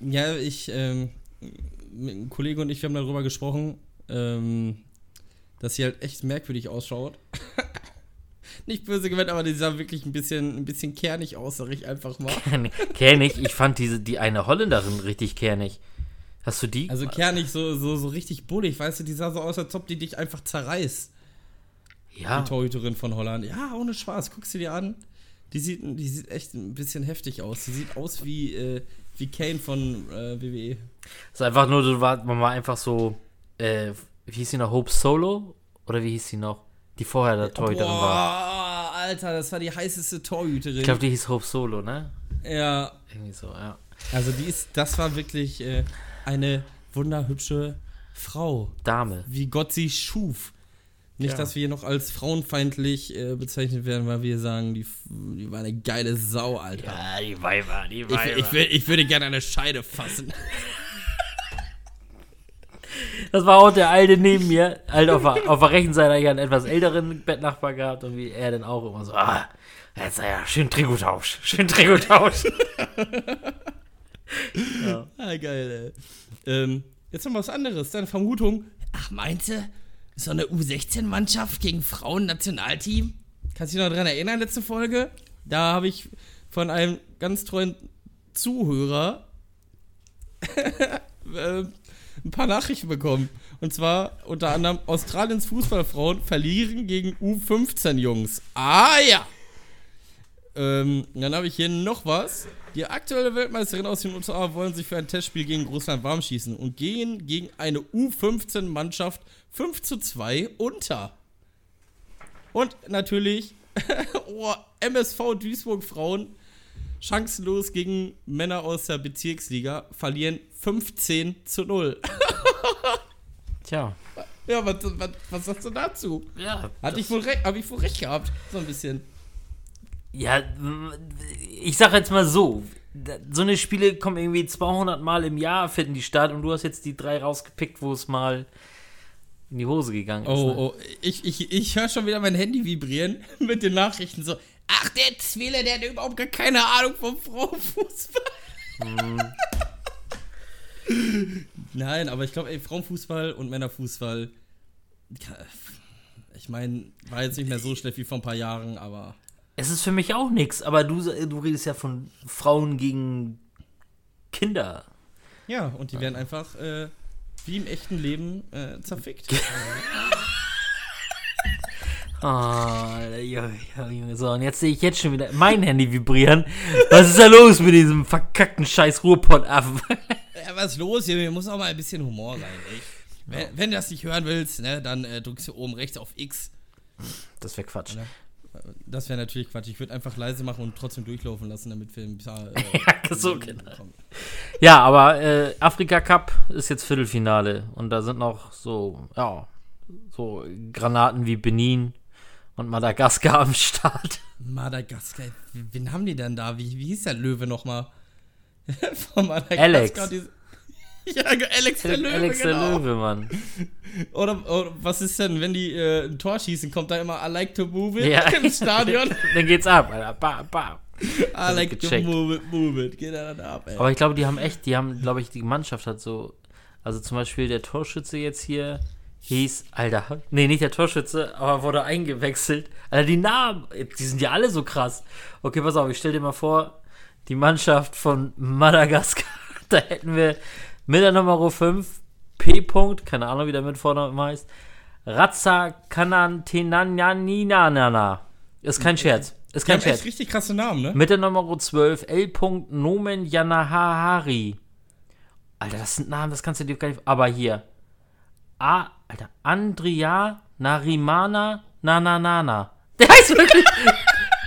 Ja, ich, ähm, einem Kollege und ich, wir haben darüber gesprochen, ähm, dass sie halt echt merkwürdig ausschaut. <laughs> Nicht böse gemeint, aber die sah wirklich ein bisschen, ein bisschen kernig aus, sag ich einfach mal. kernig, ich fand diese, die eine Holländerin richtig kernig. Hast du die? Also kernig, so, so, so richtig bullig, weißt du, die sah so aus, als ob die dich einfach zerreißt. ja. Die Torhüterin von Holland. Ja, ohne Spaß, guck sie dir an. Die sieht, die sieht echt ein bisschen heftig aus. Die sieht aus wie, äh, wie Kane von äh, WWE. Das ist einfach nur, du war, man war einfach so, äh, wie hieß sie noch, Hope Solo? Oder wie hieß sie noch? Die vorher der Torhüterin Boah, war. Alter, das war die heißeste Torhüterin. Ich glaube, die hieß Hope Solo, ne? ja, Irgendwie so, ja. also die ist, das war wirklich äh, eine wunderhübsche Frau. Dame. Wie Gott sie schuf. Nicht, Ja. dass wir hier noch als frauenfeindlich äh, bezeichnet werden, weil wir sagen, die, die war eine geile Sau, Alter. Ja, die Weiber, die Ich, ich, will- ich würde gerne eine Scheide fassen. Das war auch der Alte neben mir, halt auf der, auf der rechten Seite eigentlich einen etwas älteren Bettnachbar gehabt und wie er dann auch immer so, ah, jetzt ja, schön Trikottausch, schön Trikottausch. <laughs> ja. Ah, geil, ey. Ähm, jetzt noch was anderes. Deine Vermutung. Ach, meinst du, so eine U16-Mannschaft gegen Frauen-Nationalteam? Kannst du dich noch daran erinnern, letzte Folge? Da habe ich von einem ganz treuen Zuhörer <laughs> äh, ein paar Nachrichten bekommen. Und zwar unter anderem Australiens Fußballfrauen verlieren gegen U15-Jungs. Ah ja! Ähm, dann habe ich hier noch was. Die aktuelle Weltmeisterin aus den USA wollen sich für ein Testspiel gegen Russland warm schießen und gehen gegen eine U15-Mannschaft 5 zu 2 unter. Und natürlich, <laughs> oh, MSV Duisburg Frauen chancenlos gegen Männer aus der Bezirksliga verlieren 15 zu 0. <laughs> Tja. Ja, was, was, was sagst du dazu? Ja, Hatte ich wohl recht, habe ich wohl recht gehabt, so ein bisschen. ja, ich sag jetzt mal so, so eine Spiele kommen irgendwie 200 Mal im Jahr, finden die statt und du hast jetzt die drei rausgepickt, wo es mal in die Hose gegangen ist. Oh, ne? oh, ich, ich, ich höre schon wieder mein Handy vibrieren <laughs> mit den Nachrichten so. Ach, der Zwille, der hat überhaupt gar keine Ahnung vom Frauenfußball. <laughs> Nein, aber ich glaube, Frauenfußball und Männerfußball, ich meine, war jetzt nicht mehr so schlecht wie vor ein paar Jahren, aber Es ist für mich auch nichts, aber du, du redest ja von Frauen gegen Kinder. ja, und die werden einfach äh, wie im echten Leben äh, zerfickt. <laughs> Ja, ja, Junge. So, und jetzt sehe ich jetzt schon wieder mein Handy vibrieren. Was ist da los mit diesem verkackten scheiß Ruhrpott-Affen? <laughs> Ja, was ist los hier? Hier muss auch mal ein bisschen Humor rein, ey. Wenn, wenn du das nicht hören willst, ne, dann äh, drückst du oben rechts auf X. Das wäre Quatsch. Ne? Das wäre natürlich Quatsch. Ich würde einfach leise machen und trotzdem durchlaufen lassen, damit wir ein paar. Äh, <laughs> Ja, so genau. Ja, aber äh, Afrika Cup ist jetzt Viertelfinale und da sind noch so, ja, so Granaten wie Benin und Madagaskar am Start. Madagaskar. Wen haben die denn da? Wie, wie hieß der Löwe nochmal? <laughs> Von Madagaskar. Alex. diese- <laughs> Ja, Alex der Löwe. Alex genau. der Löwe, Mann. Oder, oder was ist denn, wenn die äh, ein Tor schießen, kommt da immer I like to move it Ja. <laughs> im Stadion? Dann geht's ab, Alter. Ba, ba. I like to move it, move it. Geht da dann ab, ey. Aber ich glaube, die haben echt, die haben, glaube ich, die Mannschaft hat so, also zum Beispiel der Torschütze jetzt hier hieß, Alter, nee, nicht der Torschütze, aber wurde eingewechselt. Alter, die Namen, die sind ja alle so krass. Okay, pass auf, ich stell dir mal vor, die Mannschaft von Madagaskar, <laughs> da hätten wir mit der Nummer 5 P. -Punkt, keine Ahnung, wie der mit Vornamen heißt, Ratza Kanantenanyaninana. Ist kein Scherz. Ist die kein echt Scherz. richtig krasse Namen, ne? Mit der Nummer 12 L. Nomen Yanahari. Alter, das sind Namen, das kannst du dir gar nicht. Aber hier. A, Alter, Andrea Narimana Nananana. <laughs> Der heißt wirklich.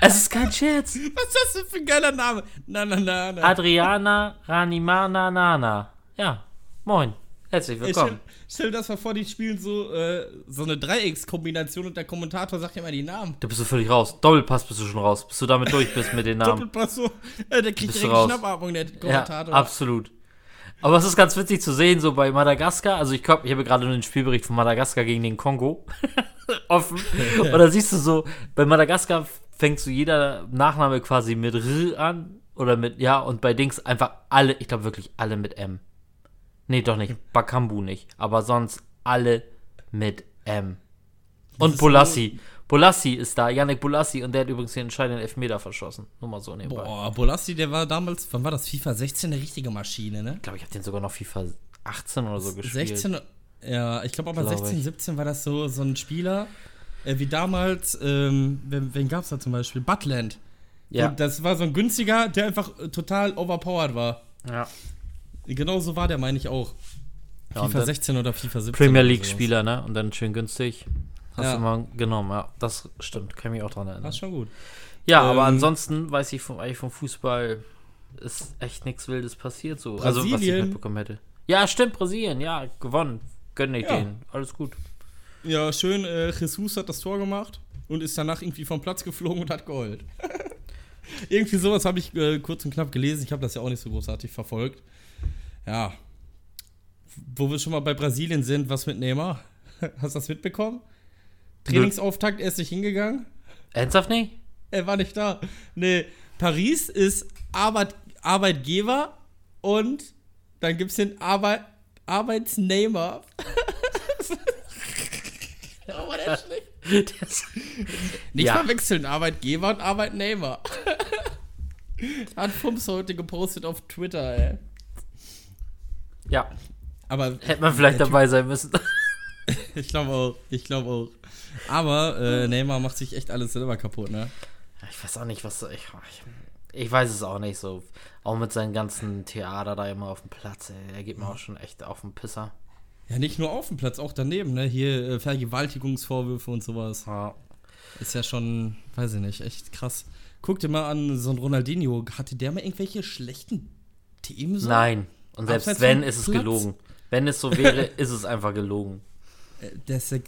es ist kein Scherz. Was ist das denn für ein geiler Name? Na, na, na, na. Adriana Ranimana Nana. Ja, moin. Herzlich willkommen. stell, stell dir das mal vor, die spielen so, äh, so eine Dreieckskombination und der Kommentator sagt ja immer die Namen. Da bist du völlig raus. Doppelpass bist du schon raus. Bis du damit durch bist mit den Namen. Doppelpass so, äh, der kriegt Bist direkt. Schnappatmung, der Ja, Kommentator. absolut. Aber es ist ganz witzig zu sehen, so bei Madagaskar. Also ich, glaub, ich habe gerade nur den Spielbericht von Madagaskar gegen den Kongo <laughs> offen. Und da siehst du so, bei Madagaskar fängt so jeder Nachname quasi mit R an. Oder mit, ja, und bei Dings einfach alle, ich glaube wirklich alle mit M. Nee, doch nicht. Bakambu nicht. Aber sonst alle mit M. Und ist Bolassi. Bolassi ist da, Yannick Bolassi, und der hat übrigens den entscheidenden Elfmeter verschossen. Nur mal so nebenbei. Boah, Bolassi, der war damals, wann war das? FIFA 16 eine richtige Maschine, ne? Ich glaube, ich habe den sogar noch FIFA 18 oder so gespielt. 16, ja, ich glaube aber Glaub 16, ich. 17 war das so, so ein Spieler, äh, wie damals, ähm, wen, wen gab es da zum Beispiel? Butland. Ja. Und das war so ein günstiger, der einfach total overpowered war. Ja. Genau so war der, meine ich auch. Ja, FIFA dann 16 oder FIFA 17. Premier oder League sowas. Spieler, ne? Und dann schön günstig. Hast Ja. du mal genommen, ja. Das stimmt, kann ich mich auch dran erinnern. Das ist schon gut. Ja, aber Ähm, ansonsten weiß ich vom, eigentlich vom Fußball ist echt nichts Wildes passiert so. Also was ich Brasilien. mitbekommen hätte. Ja, stimmt, Brasilien, ja, gewonnen. Gönn ich Ja. denen. Alles gut. Ja, schön, äh, Jesus hat das Tor gemacht und ist danach irgendwie vom Platz geflogen und hat geheult. <laughs> irgendwie sowas habe ich äh, kurz und knapp gelesen. Ich habe das ja auch nicht so großartig verfolgt. Ja. Wo wir schon mal bei Brasilien sind, was mit Neymar? <laughs> Hast du das mitbekommen? Trainingsauftakt, er ist nicht hingegangen. Ernsthaft nicht? Er war nicht da. Nee, Paris ist Arbeit, Arbeitgeber und dann gibt es den Arbeit, Arbeitsnehmer. <laughs> oh, der ist schlecht. Das- Nicht Ja. verwechseln, Arbeitgeber und Arbeitnehmer. <laughs> Hat Fumps heute gepostet auf Twitter, ey. ja, Aber hätte man vielleicht der Typ- dabei sein müssen. <laughs> Ich glaube auch, ich glaube auch. Aber äh, Neymar macht sich echt alles selber kaputt, ne? Ich weiß auch nicht, was so- ich, ich, weiß es auch nicht so. Auch mit seinen ganzen Theater da immer auf dem Platz, ey, er geht mir auch schon echt auf den Pisser. Ja, nicht nur auf dem Platz, auch daneben, ne? Hier äh, Vergewaltigungsvorwürfe und sowas. Ja. Ist ja schon, weiß ich nicht, echt krass. Guck dir mal an, so ein Ronaldinho, hatte der mal irgendwelche schlechten Themen? So? Nein. Und selbst Abseits wenn, ist es Platz? gelogen. Wenn es so wäre, <laughs> ist es einfach gelogen. Äh, ist ja,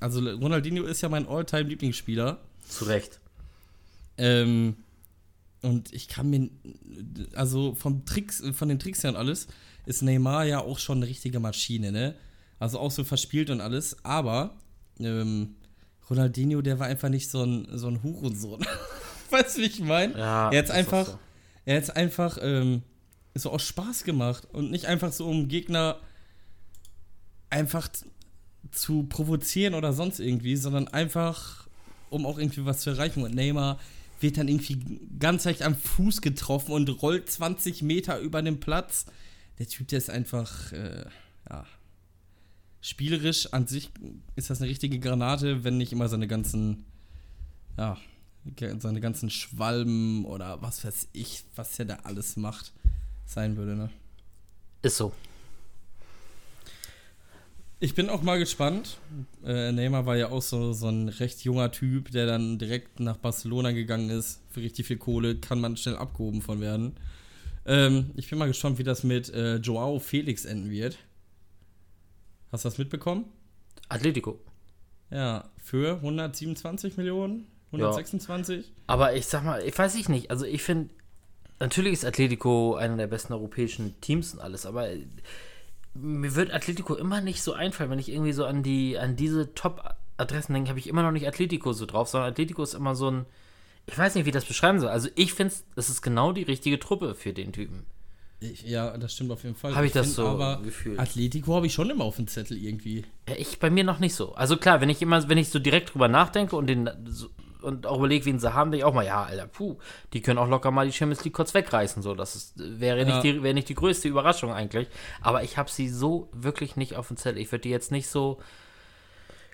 also Ronaldinho ist ja mein All-Time-Lieblingsspieler. Zu Recht. Ähm, und ich kann mir, also vom Tricks, von den Tricks her und alles, ist Neymar ja auch schon eine richtige Maschine, ne? Also auch so verspielt und alles, aber ähm, Ronaldinho, der war einfach nicht so ein, so ein Hurensohn. <laughs> weißt du, wie ich meine? Ja, er hat einfach, so. er hat einfach ähm, so aus Spaß gemacht und nicht einfach so, um Gegner einfach zu provozieren oder sonst irgendwie, sondern einfach, um auch irgendwie was zu erreichen. Und Neymar wird dann irgendwie ganz leicht am Fuß getroffen und rollt 20 Meter über den Platz. Der Typ, der ist einfach, äh, ja, spielerisch an sich ist das eine richtige Granate, wenn nicht immer seine ganzen, ja, seine ganzen Schwalben oder was weiß ich, was der da alles macht, sein würde, ne? Ist so. Ich bin auch mal gespannt. Äh, Neymar war ja auch so, so ein recht junger Typ, der dann direkt nach Barcelona gegangen ist. Für richtig viel Kohle kann man schnell abgehoben von werden. Ähm, ich bin mal gespannt, wie das mit äh, Joao Felix enden wird. Hast du das mitbekommen? Atletico. Ja, für 127 Millionen? 126? Aber ich sag mal, ich weiß ich nicht. Also ich finde, natürlich ist Atletico einer der besten europäischen Teams und alles, aber mir wird Atletico immer nicht so einfallen, wenn ich irgendwie so an die, an diese Top-Adressen denke, habe ich immer noch nicht Atletico so drauf, sondern Atletico ist immer so ein, ich weiß nicht, wie ich das beschreiben soll. Also ich finde, es ist genau die richtige Truppe für den Typen. Ich, ja, das stimmt auf jeden Fall. Hab ich das find so aber gefühlt. Atletico habe ich schon immer auf dem Zettel irgendwie. Ja, ich bei mir noch nicht so. Also klar, wenn ich immer, wenn ich so direkt drüber nachdenke und den so, und auch überlege, wen sie haben, denke ich auch mal, ja, Alter, puh, die können auch locker mal die Champions League kurz wegreißen. So, das ist, wäre, Ja. nicht die, wäre nicht die größte Überraschung eigentlich. Aber ich habe sie so wirklich nicht auf dem Zettel. Ich würde die jetzt nicht so.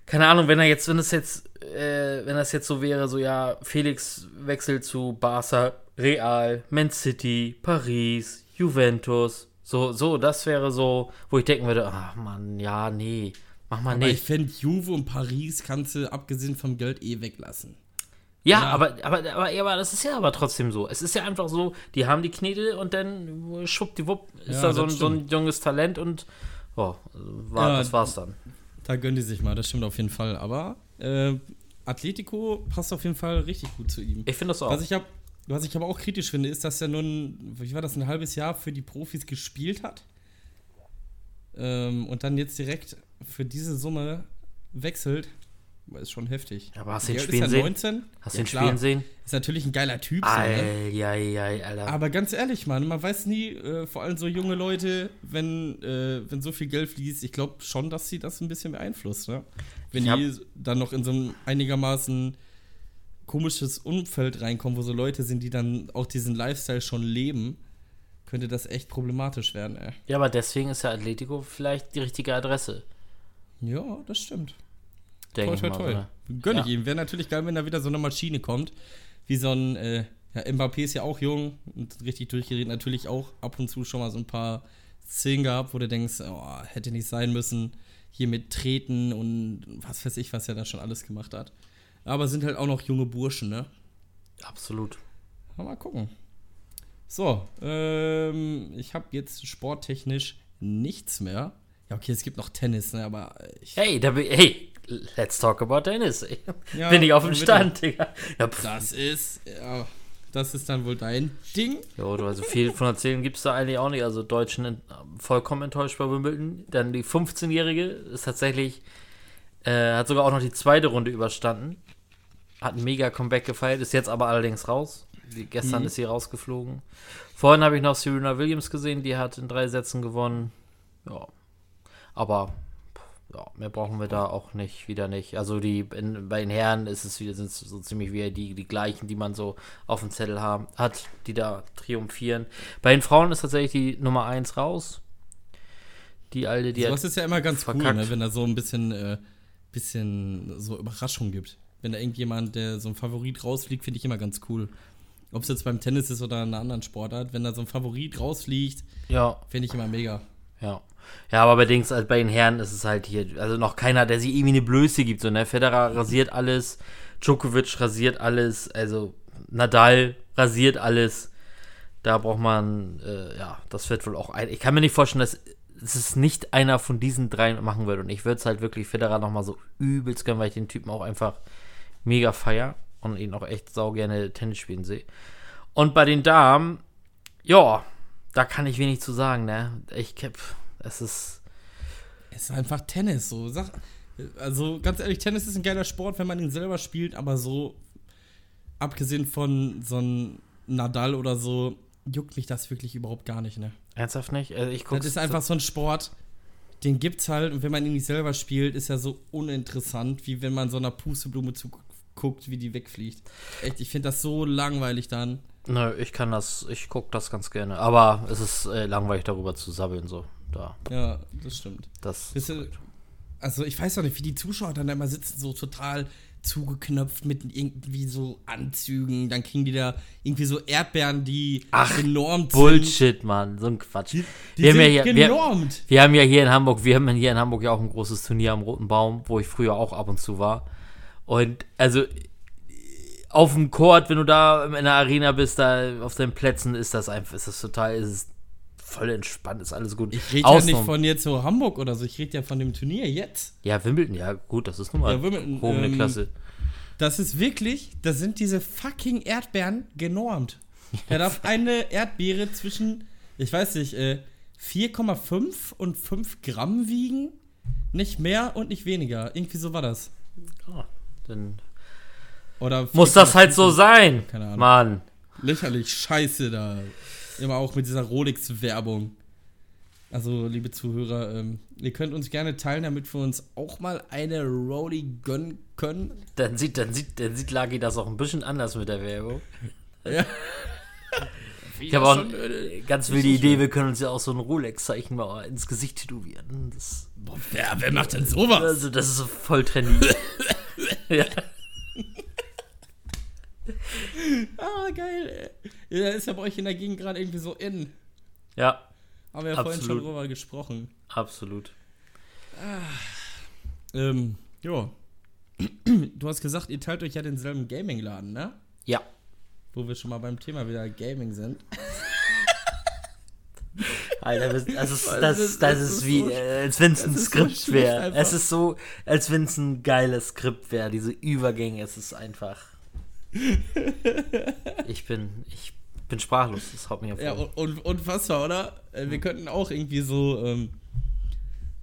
Keine Ahnung, wenn er jetzt, wenn es jetzt, äh, wenn das jetzt so wäre, so ja, Felix wechselt zu Barca, Real, Man City, Paris, Juventus, so, so, das wäre so, wo ich denken würde, ach man, ja, nee, mach mal Aber ich nicht. finde, Juve und Paris kannst du abgesehen vom Geld eh weglassen. Ja, Ja. Aber, aber, aber, ja, aber das ist ja aber trotzdem so. Es ist ja einfach so, die haben die Knete und dann schwuppdiwupp ist Ja, da so ein, so ein junges Talent und oh, war, Ja, das war's dann. Da gönnen die sich mal, das stimmt auf jeden Fall. Aber äh, Atletico passt auf jeden Fall richtig gut zu ihm. Ich finde das auch. Was ich, hab, was ich aber auch kritisch finde, ist, dass er nun, wie war das, ein halbes Jahr für die Profis gespielt hat ähm, und dann jetzt direkt für diese Summe wechselt. Ist schon heftig. Aber hast du alt spielen sehen? 19? Hast du Ja, ihn klar. spielen sehen? Ist natürlich ein geiler Typ. So, ne? Eieiei, Alter. Aber ganz ehrlich, Mann, man weiß nie, äh, vor allem so junge Leute, wenn, äh, wenn so viel Geld fließt, ich glaube schon, dass sie das ein bisschen beeinflusst, ne? Wenn Ich die dann noch in so ein einigermaßen komisches Umfeld reinkommen, wo so Leute sind, die dann auch diesen Lifestyle schon leben, könnte das echt problematisch werden, ey. ja, aber deswegen ist ja Atletico vielleicht die richtige Adresse. Ja, das stimmt. Denke Toll, ich toll, toll. Gönn ich Ja. ihm. Wäre natürlich geil, wenn da wieder so eine Maschine kommt, wie so ein, äh, Ja, Mbappé ist ja auch jung und richtig durchgeredet. Natürlich auch ab und zu schon mal so ein paar Szenen gehabt, wo du denkst, oh, hätte nicht sein müssen. Hier mit Treten und was weiß ich, was er da schon alles gemacht hat. Aber sind halt auch noch junge Burschen, ne? Absolut. Mal gucken. So, ähm, ich habe jetzt sporttechnisch nichts mehr. Ja, okay, es gibt noch Tennis, ne, aber ich. Hey, da bin, hey, let's talk about Tennis. Ja, bin ich auf dem. Stand, Digga. Ja. Das ist, ja, das ist dann wohl dein Ding. Jo, du, also viel von erzählen gibt es da eigentlich auch nicht. Also Deutschen vollkommen enttäuscht bei Wimbledon. Dann die 15-Jährige ist tatsächlich, äh, hat sogar auch noch die zweite Runde überstanden. Hat ein mega Comeback gefeiert, ist jetzt aber allerdings raus. Die, gestern Mhm. ist sie rausgeflogen. Vorhin habe ich noch Serena Williams gesehen, die hat in drei Sätzen gewonnen. Ja. Aber ja, mehr brauchen wir da auch nicht, wieder nicht. Also die in, bei den Herren ist es wieder, sind es so ziemlich wieder die, die gleichen, die man so auf dem Zettel haben, hat, die da triumphieren. Bei den Frauen ist tatsächlich die Nummer 1 raus. Die alte, die Sowas ist ja immer ganz cool, verkackt. ne, wenn da so ein bisschen, äh, bisschen so Überraschung gibt. Wenn da irgendjemand, der so ein Favorit rausfliegt, finde ich immer ganz cool. Ob es jetzt beim Tennis ist oder in einer anderen Sportart, wenn da so ein Favorit rausfliegt, ja, finde ich immer mega. Ja. Ja, aber bei Dings, also bei den Herren ist es halt hier, also noch keiner, der sich irgendwie eine Blöße gibt. So, ne? Federer rasiert alles, Djokovic rasiert alles, also Nadal rasiert alles. Da braucht man, äh, ja, das wird wohl auch ein. Ich kann mir nicht vorstellen, dass es nicht einer von diesen dreien machen wird. Und ich würde es halt wirklich Federer nochmal so übelst gönnen, weil ich den Typen auch einfach mega feier und ihn auch echt sau gerne Tennis spielen sehe. Und bei den Damen, ja, da kann ich wenig zu sagen, ne? Ich hab, es ist, Es ist einfach Tennis, so. Sag, also ganz ehrlich, Tennis ist ein geiler Sport, wenn man ihn selber spielt, aber so, abgesehen von so einem Nadal oder so, juckt mich das wirklich überhaupt gar nicht, ne? ernsthaft nicht? Also ich guck's, Das ist einfach so ein Sport, den gibt's halt und wenn man ihn nicht selber spielt, ist er so uninteressant, wie wenn man so einer Pusteblume zuguckt, wie die wegfliegt. Echt, ich finde das so langweilig dann. Nö, ich kann das, ich guck das ganz gerne. Aber es ist äh, langweilig darüber zu sabbeln, so. Da, Ja, das stimmt. das. Ihr, also ich weiß doch nicht, wie die Zuschauer dann da immer sitzen, so total zugeknöpft mit irgendwie so Anzügen. Dann kriegen die da irgendwie so Erdbeeren, die Ach, genormt Bullshit, Mann, so ein Quatsch. sind. Die wir, haben sind ja hier, wir, genormt. wir haben ja hier in Hamburg, wir haben hier in Hamburg ja auch ein großes Turnier am Roten Baum, wo ich früher auch ab und zu war. Und also auf dem Court, wenn du da in der Arena bist, da auf den Plätzen, ist das einfach, ist das total, ist es voll entspannt, ist alles gut. Ich rede ja nicht von jetzt so Hamburg oder so, ich rede ja von dem Turnier jetzt. Ja, Wimbledon, ja, gut, das ist nun mal Ja, Wimbledon, gehobene ähm, Klasse. Das ist wirklich, da sind diese fucking Erdbeeren genormt. Da darf <laughs> eine Erdbeere zwischen, ich weiß nicht, äh, 4,5 und 5 Gramm wiegen. Nicht mehr und nicht weniger. Irgendwie so war das. Ah, dann Oder muss das halt so 4,5. sein, Keine Ahnung. Mann. Lächerlich scheiße da. Immer auch mit dieser Rolex-Werbung. Also, liebe Zuhörer, ähm, ihr könnt uns gerne teilen, damit wir uns auch mal eine Rolli gönnen können. Dann sieht, dann sieht, dann sieht Lagi das auch ein bisschen anders mit der Werbung. <laughs> Ja. Ich habe auch eine ganz wilde Idee, wir können uns ja auch so ein Rolex-Zeichen mal ins Gesicht tätowieren. Das, Boah, wer, wer macht denn sowas? also, das ist so voll trendy. <laughs> ja. Ah, geil. Ja, ist ja bei euch in der Gegend gerade irgendwie so in. ja, Haben wir ja vorhin schon Absolut. drüber gesprochen. absolut. Ähm, ja. Du hast gesagt, ihr teilt euch ja denselben Gaming-Laden, ne? Ja. Wo wir schon mal beim Thema wieder Gaming sind. Alter, das, ist, Das ist- das ist wie, äh, als wenn es ein Skript wäre. es ist so, als wenn es ein geiles Skript wäre. Diese Übergänge, es ist einfach. <laughs> ich bin, ich bin sprachlos. Das haut mich auf. Ja, und, unfassbar, oder? Äh, Wir könnten auch irgendwie so, ähm,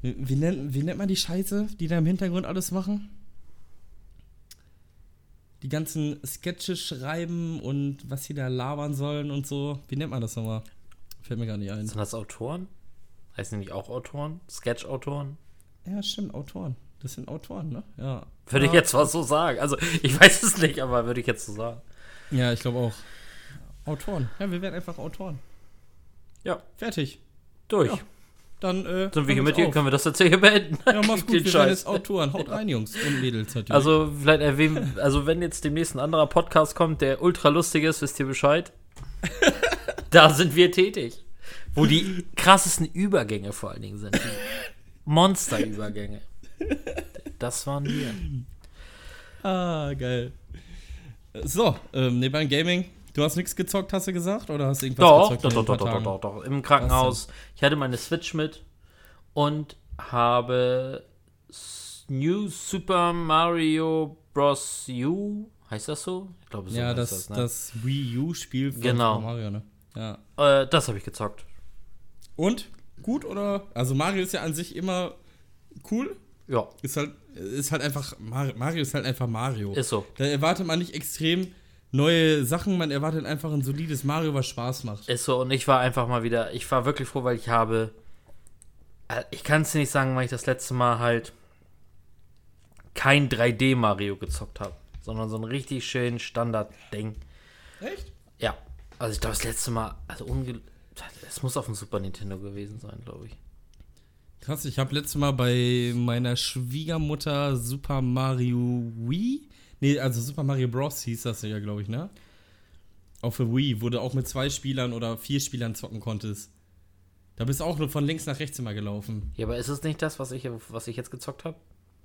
wie, nennt, wie nennt man die Scheiße, die da im Hintergrund alles machen? Die ganzen Sketche schreiben und was sie da labern sollen und so. Wie nennt man das nochmal? Fällt mir gar nicht ein. Sind das Autoren? Heißen die nicht auch Autoren? Sketch-Autoren? Ja, stimmt, Autoren. Das sind Autoren, ne? Ja. Würde ja. ich jetzt was so sagen. Also, ich weiß es nicht, aber würde ich jetzt so sagen. Ja, ich glaube auch. Autoren. Ja, wir werden einfach Autoren. Ja, Fertig. durch. Ja. dann äh, Sind wir hier mit dir? Können wir das jetzt hier beenden? Ja, mach's <laughs> gut. Wir Scheiß. jetzt Autoren. Haut rein, Jungs und Mädels natürlich. Also, vielleicht erwähnen, also wenn jetzt demnächst ein anderer Podcast kommt, der ultra lustig ist, wisst ihr Bescheid? <laughs> da sind wir tätig. Wo die krassesten Übergänge vor allen Dingen sind. <laughs> Monsterübergänge. Das waren wir. Ah, geil. So, ähm, nebenan Gaming. Du hast nichts gezockt, hast du gesagt? Oder hast du irgendwas Doch, gezockt? doch, doch, doch, doch, doch, doch. Im Krankenhaus. Ich hatte meine Switch mit und habe New Super Mario Bros. U. Heißt das so? Ich glaube, so Ja, das, das, das, ne? Wii U-Spiel von Genau. Super Mario, ne? Ja. Äh, das habe ich gezockt. Und? Gut oder? Also Mario ist ja an sich immer cool. Ja, Ist halt, ist halt einfach, Mar- Mario ist halt einfach Mario. ist so. Da erwartet man nicht extrem neue Sachen, man erwartet einfach ein solides Mario, was Spaß macht. Ist so. Und ich war einfach mal wieder, ich war wirklich froh, weil ich habe, äh, ich kann es dir nicht sagen, weil ich das letzte Mal halt kein 3D-Mario gezockt habe, sondern so ein richtig schön Standard-Ding. Echt? Ja, also ich glaube, das letzte Mal, also unge es muss auf dem Super Nintendo gewesen sein, glaube ich. Krass, ich habe letztes Mal bei meiner Schwiegermutter Super Mario Wii, nee, also Super Mario Bros. hieß das ja, glaube ich, ne? Auf der Wii, wo du auch mit zwei Spielern oder vier Spielern zocken konntest. Da bist du auch nur von links nach rechts immer gelaufen. Ja, aber ist es nicht das, was ich, was ich jetzt gezockt habe?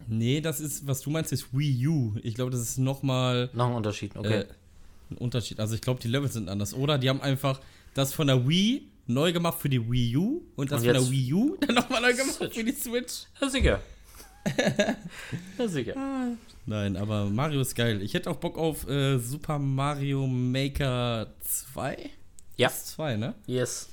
Nee, das ist, was du meinst, ist Wii U. Ich glaube, das ist nochmal Noch ein Unterschied, okay. äh, ein Unterschied. Also ich glaube, die Level sind anders. Oder die haben einfach das von der Wii neu gemacht für die Wii U und das Und von der Wii U <laughs> dann nochmal neu gemacht Switch. für die Switch. Ja, sicher. <laughs> ja, sicher. Nein, aber Mario ist geil. Ich hätte auch Bock auf äh, Super Mario Maker 2. Ja. Das ist 2, ne? Yes.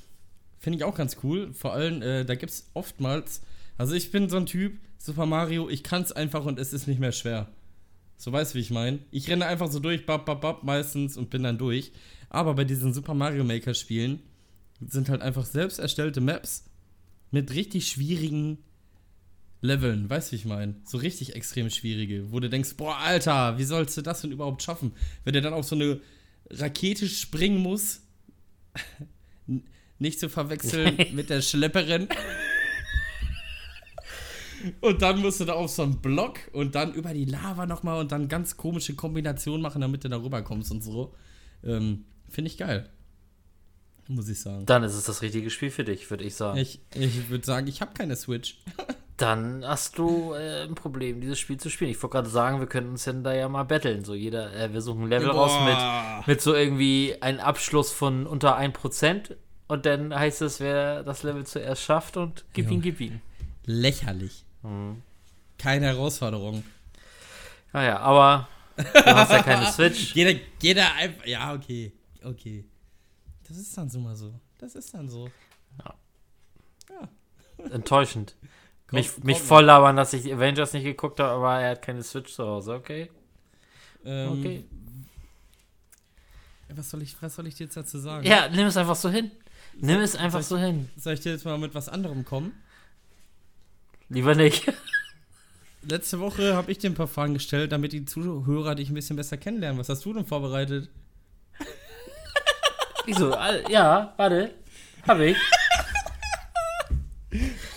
Finde ich auch ganz cool. Vor allem, äh, da gibt es oftmals. Also, ich bin so ein Typ, Super Mario, ich kann es einfach und es ist nicht mehr schwer. So weißt du, wie ich meine? Ich renne einfach so durch, bap, bap, bap, meistens und bin dann durch. Aber bei diesen Super Mario Maker Spielen sind halt einfach selbst erstellte Maps mit richtig schwierigen Leveln. Weißt du, wie ich meine? So richtig extrem schwierige, wo du denkst, boah, Alter, wie sollst du das denn überhaupt schaffen? Wenn der dann auf so eine Rakete springen muss. N- <laughs> Nicht zu verwechseln mit der Schlepperin. Und dann musst du da auf so einen Block und dann über die Lava nochmal und dann ganz komische Kombinationen machen, damit du da rüberkommst und so. Ähm, Finde ich geil. Muss ich sagen. Dann ist es das richtige Spiel für dich, würde ich sagen. Ich, ich würde sagen, ich habe keine Switch. <laughs> Dann hast du äh, ein Problem, dieses Spiel zu spielen. Ich wollte gerade sagen, wir könnten uns denn da ja mal betteln. So jeder, äh, wir suchen ein Level raus Boah. mit, mit so irgendwie einem Abschluss von unter 1% und dann heißt es, wer das Level zuerst schafft und gib Ja. ihn, gib ihn. Lächerlich. Mhm. Keine Herausforderung. Naja, aber du hast ja keine <laughs> Switch. Jeder, jeder einfach. Ja, okay. Okay. Das ist dann so mal so. Das ist dann so. <laughs> Enttäuschend. Kommt- Mich, mich voll labern, dass ich die Avengers nicht geguckt habe, aber er hat keine Switch zu Hause, okay? Ähm, Okay. Was soll, ich, was soll ich dir jetzt dazu sagen? Ja, nimm es einfach so hin. Nimm es einfach soll so hin. Soll ich dir jetzt mal mit was anderem kommen? Lieber nicht. <laughs> Letzte Woche habe ich dir ein paar Fragen gestellt, damit die Zuhörer dich ein bisschen besser kennenlernen. Was hast du denn vorbereitet? Wieso? Al- Ja, warte. Hab ich.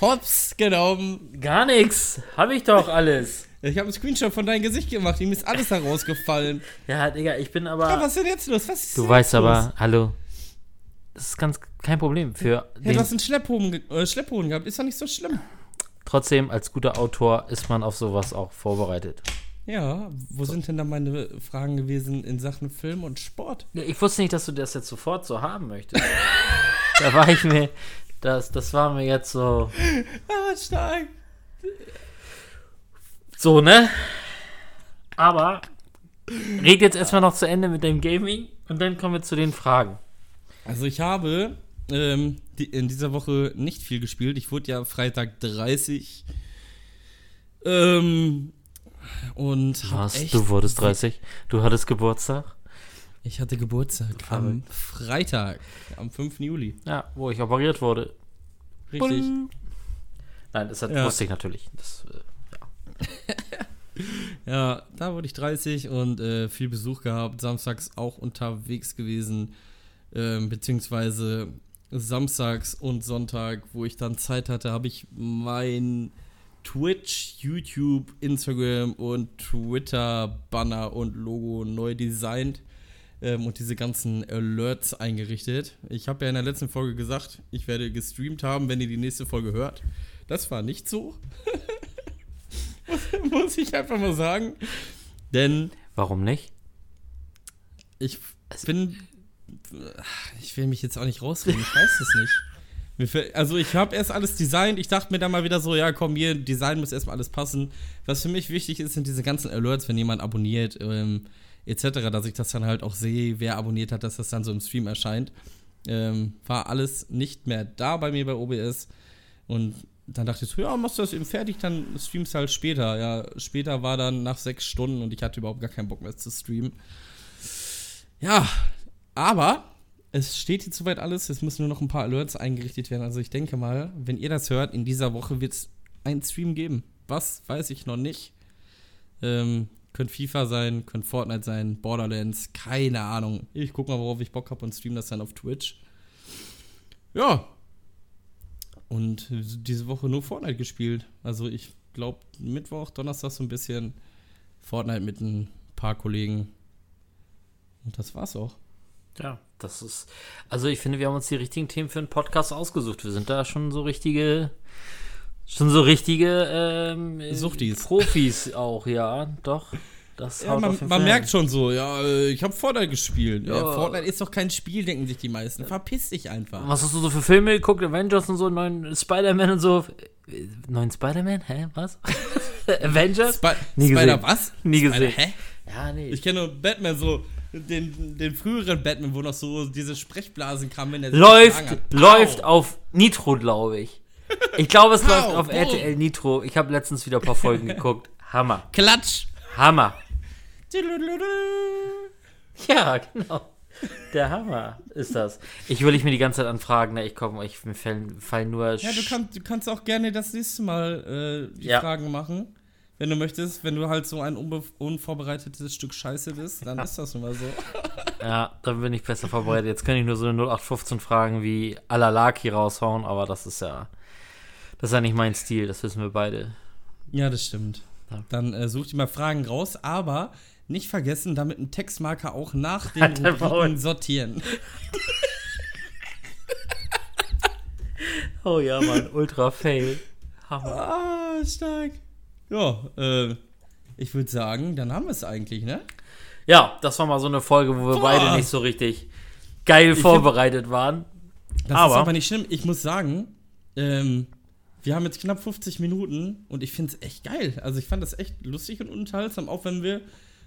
Hops genommen. Gar nichts. Hab ich doch alles. Ich habe einen Screenshot von deinem Gesicht gemacht. Ihm ist alles herausgefallen. Ja, Digga, ich bin Ja, aber. was ist denn jetzt los? Was ist Du weißt jetzt aber, hallo. Das ist ganz kein Problem. Für Los? Ja, du hast einen Schlepphoden, äh, Schlepphoden gehabt. Ist doch nicht so schlimm. trotzdem, als guter Autor ist man auf sowas auch vorbereitet. Ja, wo sind denn da meine Fragen gewesen in Sachen Film und Sport? Ich wusste nicht, dass du das jetzt sofort so haben möchtest. <laughs> da war ich mir. Das, das war mir jetzt so. Ah, stark. So, ne? Aber red jetzt erstmal noch zu Ende mit dem Gaming und dann kommen wir zu den Fragen. Also ich habe ähm, die, in dieser Woche nicht viel gespielt. Ich wurde ja Freitag 30. Ähm, und Was? echt, Du wurdest 30? Du hattest Geburtstag? Ich hatte Geburtstag am Freitag, am 5. Juli. Ja, wo ich operiert wurde. Richtig. Nein, das hat, Ja. wusste ich natürlich. Das, äh, <laughs> Ja, da wurde ich 30 und äh, viel Besuch gehabt. Samstags auch unterwegs gewesen. Ähm, beziehungsweise samstags und Sonntag, wo ich dann Zeit hatte, habe ich mein Twitch, YouTube, Instagram und Twitter-Banner und Logo neu designt ähm, und diese ganzen Alerts eingerichtet. Ich habe ja in der letzten Folge gesagt, ich werde gestreamt haben, wenn ihr die nächste Folge hört. Das war nicht so. <laughs> Muss ich einfach mal sagen. Denn. Warum nicht? Ich bin. Ich will mich jetzt auch nicht rausreden, ich weiß es nicht. Also ich habe erst alles designt, ich dachte mir dann mal wieder so, ja komm, hier, Design muss erstmal alles passen. Was für mich wichtig ist, sind diese ganzen Alerts, wenn jemand abonniert, ähm, etc., dass ich das dann halt auch sehe, wer abonniert hat, dass das dann so im Stream erscheint. Ähm, war alles nicht mehr da bei mir bei OBS. Und dann dachte ich so, ja, machst du das eben fertig, dann streamst du halt später. Ja, später war dann nach sechs Stunden und ich hatte überhaupt gar keinen Bock mehr zu streamen. Ja, aber es steht jetzt soweit alles. Es müssen nur noch ein paar Alerts eingerichtet werden. Also ich denke mal, wenn ihr das hört, in dieser Woche wird es einen Stream geben. Was, weiß ich noch nicht. Ähm, könnte FIFA sein, könnte Fortnite sein, Borderlands, keine Ahnung. Ich guck mal, worauf ich Bock habe und stream das dann auf Twitch. Ja. Und diese Woche nur Fortnite gespielt. Also ich glaube Mittwoch, Donnerstag so ein bisschen Fortnite mit ein paar Kollegen. Und das war's auch. Ja, das ist. Also ich finde, wir haben uns die richtigen Themen für einen Podcast ausgesucht. Wir sind da schon so richtige Schon so richtige ähm, Suchtis. Profis auch, ja, doch. Das ja, man, man merkt schon so, ja, äh, ich habe Fortnite gespielt. Ja. ja. Fortnite ist doch kein Spiel, denken sich die meisten. Verpiss dich einfach. Was hast du so für Filme geguckt? Avengers und so, neuen Spider-Man und so. Neuen Spider-Man? Hä? Was? <laughs> Avengers? Sp Nie Spider gesehen. was? Nie gesehen. Hä? Ja, nee. Ich kenne nur Batman so. Den, den früheren Batman, wo noch so diese Sprechblasen kamen, wenn er läuft, läuft auf Nitro, glaube ich. Ich glaube, es <laughs> läuft auf RTL Nitro. Ich habe letztens wieder ein paar Folgen geguckt. Hammer. Klatsch. Hammer. Ja, genau. Der Hammer ist das. Ich will ich mir die ganze Zeit anfragen, ne? ich komme, ich, mir fallen, fallen nur. Ja, du, kannst, du kannst auch gerne das nächste Mal äh, die ja. Fragen machen. Wenn du möchtest, wenn du halt so ein unvorbereitetes Stück Scheiße bist, dann <laughs> ist das nun mal so. Ja, dann bin ich besser vorbereitet. Jetzt kann ich nur so eine 0815 Fragen wie Alalaki raushauen, aber das ist ja. Das ist ja nicht mein Stil, das wissen wir beide. Ja, das stimmt. Dann äh, such dir mal Fragen raus, aber nicht vergessen, damit einen Textmarker auch nach <laughs> den Rubriken sortieren. oh ja, Mann, ultra fail. Hammer. <laughs> Ah, stark. Ja, äh, ich würde sagen, dann haben wir es eigentlich, ne? Ja, das war mal so eine Folge, wo wir Boah. beide nicht so richtig geil ich vorbereitet find, waren. Das aber, ist aber nicht schlimm. Ich muss sagen, ähm, wir haben jetzt knapp 50 Minuten und ich finde es echt geil. Also ich fand das echt lustig und unterhaltsam, auch wenn wir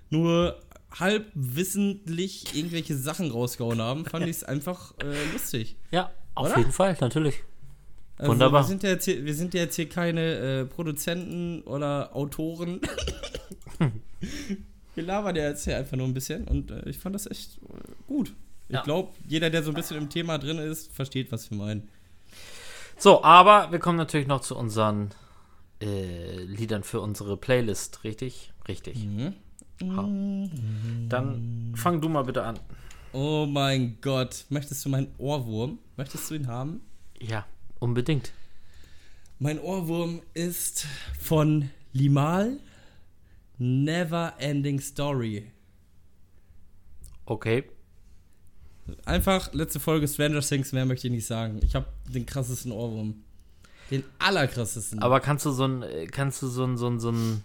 nur halb wissentlich irgendwelche Sachen rausgehauen haben, fand <laughs> ich es einfach äh, lustig. Ja, auf Oder? jeden Fall, natürlich. Also Wunderbar. Wir sind, ja jetzt hier, wir sind ja jetzt hier keine äh, Produzenten oder Autoren. <laughs> wir labern ja jetzt hier einfach nur ein bisschen und äh, ich fand das echt äh, gut. Ich ja. glaube, jeder, der so ein bisschen im Thema drin ist, versteht, was wir meinen. So, aber wir kommen natürlich noch zu unseren äh, Liedern für unsere Playlist, richtig? Richtig. Mhm. Dann fang du mal bitte an. Oh mein Gott, möchtest du meinen Ohrwurm? Möchtest du ihn haben? Ja, unbedingt. Mein Ohrwurm ist von Limal Never Ending Story. Okay. Einfach letzte Folge Stranger Things, mehr möchte ich nicht sagen. Ich habe den krassesten Ohrwurm. Den allerkrassesten. Aber kannst du so ein, kannst du so ein, so ein, so ein,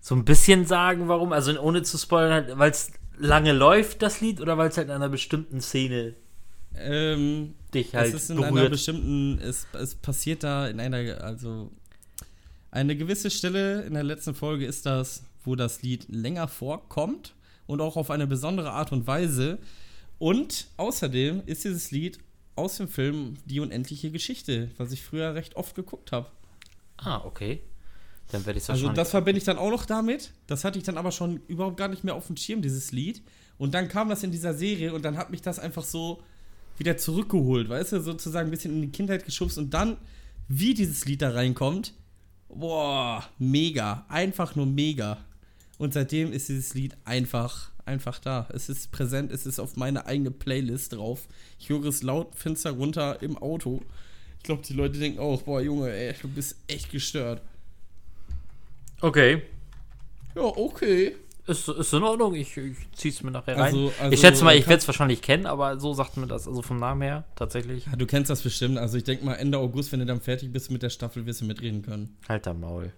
so ein bisschen sagen, warum? Also ohne zu spoilern, halt, weil es lange läuft, das Lied, oder weil es halt in einer bestimmten Szene ähm, dich halt es ist in berührt? einer bestimmten, es, es passiert da in einer, also eine gewisse Stelle in der letzten Folge ist das, wo das Lied länger vorkommt und auch auf eine besondere Art und Weise. Und außerdem ist dieses Lied aus dem Film Die unendliche Geschichte, was ich früher recht oft geguckt habe. Ah, okay. Dann werde ich Also das verbinde ich dann auch noch damit. Das hatte ich dann aber schon überhaupt gar nicht mehr auf dem Schirm, dieses Lied. Und dann kam das in dieser Serie und dann hat mich das einfach so wieder zurückgeholt, weißt du, sozusagen ein bisschen in die Kindheit geschubst und dann, wie dieses Lied da reinkommt, boah, mega, einfach nur mega. Und seitdem ist dieses Lied einfach einfach da. Es ist präsent, es ist auf meine eigene Playlist drauf. Ich höre es laut, finster runter im Auto. Ich glaube, die Leute denken auch, boah, Junge, ey, du bist echt gestört. Okay. Ja, okay. Ist, ist in Ordnung, ich, ich zieh's mir nachher rein. Also- also, ich schätze mal, ich werde es wahrscheinlich kennen, aber so sagt mir das, also vom Namen her, tatsächlich. Ja, du kennst das bestimmt. Also ich denke mal, Ende August, wenn du dann fertig bist mit der Staffel, wirst du mitreden können. Dein Maul.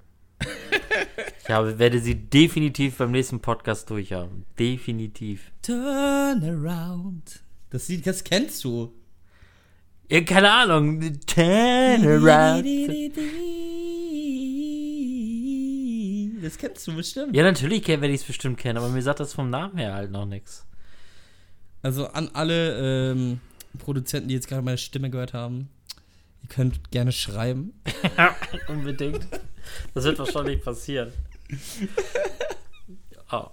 ich habe, werde sie definitiv beim nächsten Podcast durchhaben. Definitiv. Turn around. Das Lied, das kennst du. Ja, keine Ahnung. Turn around. Das kennst du bestimmt. Ja, natürlich werde ich es bestimmt kennen, aber mir sagt das vom Namen her halt noch nichts. Also an alle ähm, Produzenten, die jetzt gerade meine Stimme gehört haben, ihr könnt gerne schreiben. <laughs> Unbedingt. Das wird wahrscheinlich passieren. <laughs> Oh.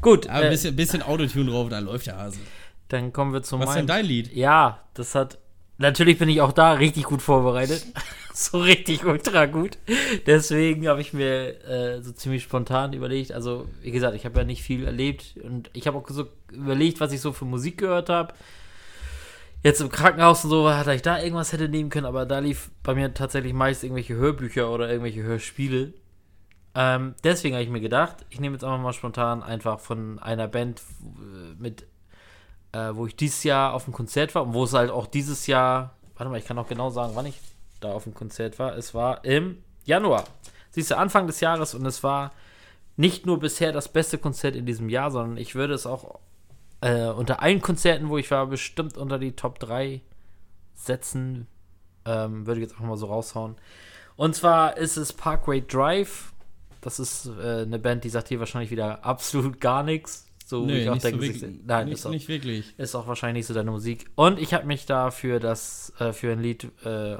Gut, Aber ein äh, bisschen, bisschen Autotune drauf, dann läuft der Hase. dann kommen wir zu Was ist denn dein Lied? Ja, das hat. Natürlich bin ich auch da richtig gut vorbereitet. <laughs> so richtig ultra gut. Deswegen habe ich mir äh, so ziemlich spontan überlegt. Also, wie gesagt, ich habe ja nicht viel erlebt und ich habe auch so überlegt, was ich so für Musik gehört habe. Jetzt im Krankenhaus und so, dass ich da irgendwas hätte nehmen können, aber da lief bei mir tatsächlich meist irgendwelche Hörbücher oder irgendwelche Hörspiele. Ähm, deswegen habe ich mir gedacht, ich nehme jetzt einfach mal spontan einfach von einer Band äh, mit äh, wo ich dieses Jahr auf dem Konzert war und wo es halt auch dieses Jahr, warte mal, ich kann auch genau sagen, wann ich da auf dem Konzert war. Es war im Januar. Siehst du, Anfang des Jahres und es war nicht nur bisher das beste Konzert in diesem Jahr, sondern ich würde es auch äh, unter allen Konzerten, wo ich war, bestimmt unter die Top 3 setzen. Ähm, würde ich jetzt auch mal so raushauen. Und zwar ist es Parkway Drive. Das ist äh, eine Band, die sagt hier wahrscheinlich wieder absolut gar nichts. So wie Nee, ich auch nicht, so denke, wirklich, sich- nein, nicht, ist auch, nicht wirklich. ist auch wahrscheinlich nicht so deine Musik. Und ich habe mich da für das, äh, für ein Lied, äh,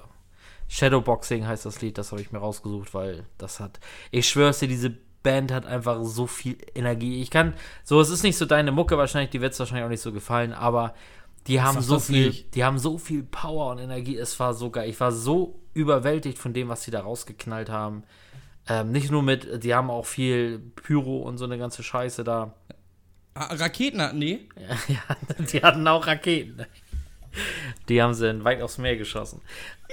Shadowboxing heißt das Lied, das habe ich mir rausgesucht, weil das hat, ich schwör's dir, diese Band hat einfach so viel Energie. Ich kann, so, es ist nicht so deine Mucke wahrscheinlich, die wird es wahrscheinlich auch nicht so gefallen, aber die haben so viel, nicht. die haben so viel Power und Energie, es war so geil. Ich war so überwältigt von dem, was sie da rausgeknallt haben. Ähm, nicht nur mit, die haben auch viel Pyro und so eine ganze Scheiße da. Ah, Raketen hatten die? <laughs> Ja, die hatten auch Raketen. Die haben sie in weit aufs Meer geschossen.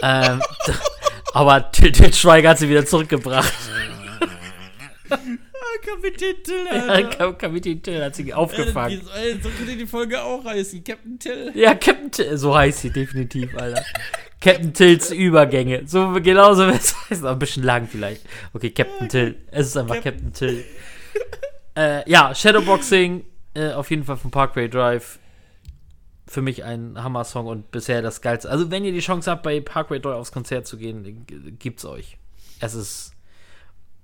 ähm, <laughs> aber Til Schweiger hat sie wieder zurückgebracht. Ah, Kapitän Till, Ja, Kap- Kapitän Till hat sie aufgefangen. Ey, so könnte die Folge auch heißen. Captain Till. Ja, Captain Till, so heißt sie definitiv, Alter. Captain Tills Übergänge. So genauso wie es <laughs> heißt, aber ein bisschen lang vielleicht. Okay, Captain Till. Es ist einfach Captain Till. Äh, ja, Shadowboxing, äh, auf jeden Fall von Parkway Drive. Für mich ein Hammer-Song und bisher das geilste. Also, wenn ihr die Chance habt, bei Parkway Drive aufs Konzert zu gehen, g- gibt's euch. Es ist.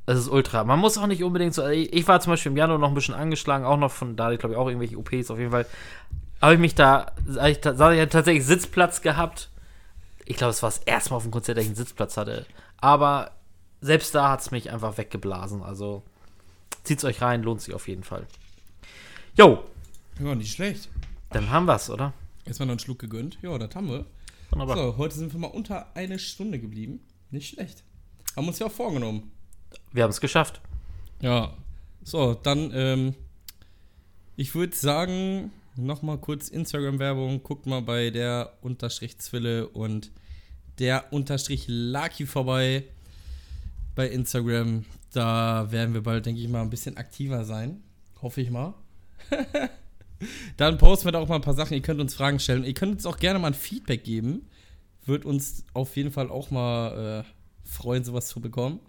Es ist ultra. Man muss auch nicht unbedingt so. Ich war zum Beispiel im Januar noch ein bisschen angeschlagen, auch noch von da, ich glaube ich, auch irgendwelche OPs auf jeden Fall. Habe ich mich da, ich, da, ich tatsächlich Sitzplatz gehabt. Ich glaube, es war das erste Mal auf dem Konzert, dass ich einen Sitzplatz hatte. Aber selbst da hat es mich einfach weggeblasen. Also zieht's euch rein, lohnt sich auf jeden Fall. Jo, Ja, nicht schlecht. dann haben wir's, oder? Erstmal noch einen Schluck gegönnt. Ja, das haben wir. Wunderbar. So, heute sind wir mal unter eine Stunde geblieben. Nicht schlecht. Haben uns ja auch vorgenommen. Wir haben es geschafft. Ja. So, dann, ähm, ich würde sagen, nochmal kurz Instagram-Werbung. Guckt mal bei der Unterstrich Zwille und der Unterstrich Lucky vorbei bei Instagram. Da werden wir bald, denke ich mal, ein bisschen aktiver sein. Hoffe ich mal. <laughs> Dann posten wir da auch mal ein paar Sachen. Ihr könnt uns Fragen stellen. Ihr könnt uns auch gerne mal ein Feedback geben. Wird uns auf jeden Fall auch mal äh, freuen, sowas zu bekommen.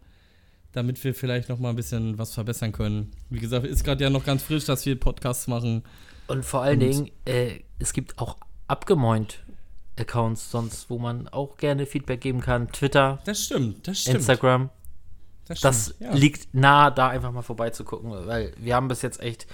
Damit wir vielleicht noch mal ein bisschen was verbessern können. Wie gesagt, ist gerade ja noch ganz frisch, dass wir Podcasts machen. Und vor allen Und- Dingen, äh, es gibt auch abgemäunt Accounts sonst, wo man auch gerne Feedback geben kann. Twitter, Das stimmt, das stimmt. Instagram. Das Das ja. liegt nah, da einfach mal vorbeizugucken, weil wir haben bis jetzt echt.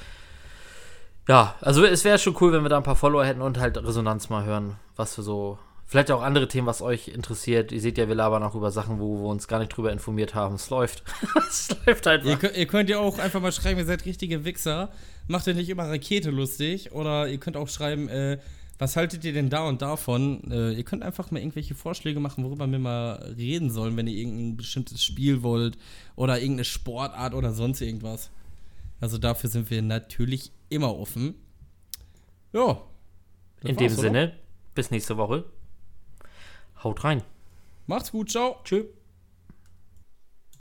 Ja, also es wäre schon cool, wenn wir da ein paar Follower hätten und halt Resonanz mal hören, was für so. Vielleicht auch andere Themen, was euch interessiert. Ihr seht ja, wir labern auch über Sachen, wo wir uns gar nicht drüber informiert haben. Es läuft. <laughs> es läuft Ihr, einfach. könnt, ihr könnt ja auch einfach mal schreiben, ihr seid richtige Wichser. Macht ihr nicht immer Rakete lustig. Oder ihr könnt auch schreiben, äh, was haltet ihr denn da und davon? Äh, ihr könnt einfach mal irgendwelche Vorschläge machen, worüber wir mal reden sollen, wenn ihr irgendein bestimmtes Spiel wollt. Oder irgendeine Sportart oder sonst irgendwas. Also dafür sind wir natürlich immer offen. Ja. In dem? Sinne, bis nächste Woche. Haut rein. Macht's gut, ciao. Tschüss.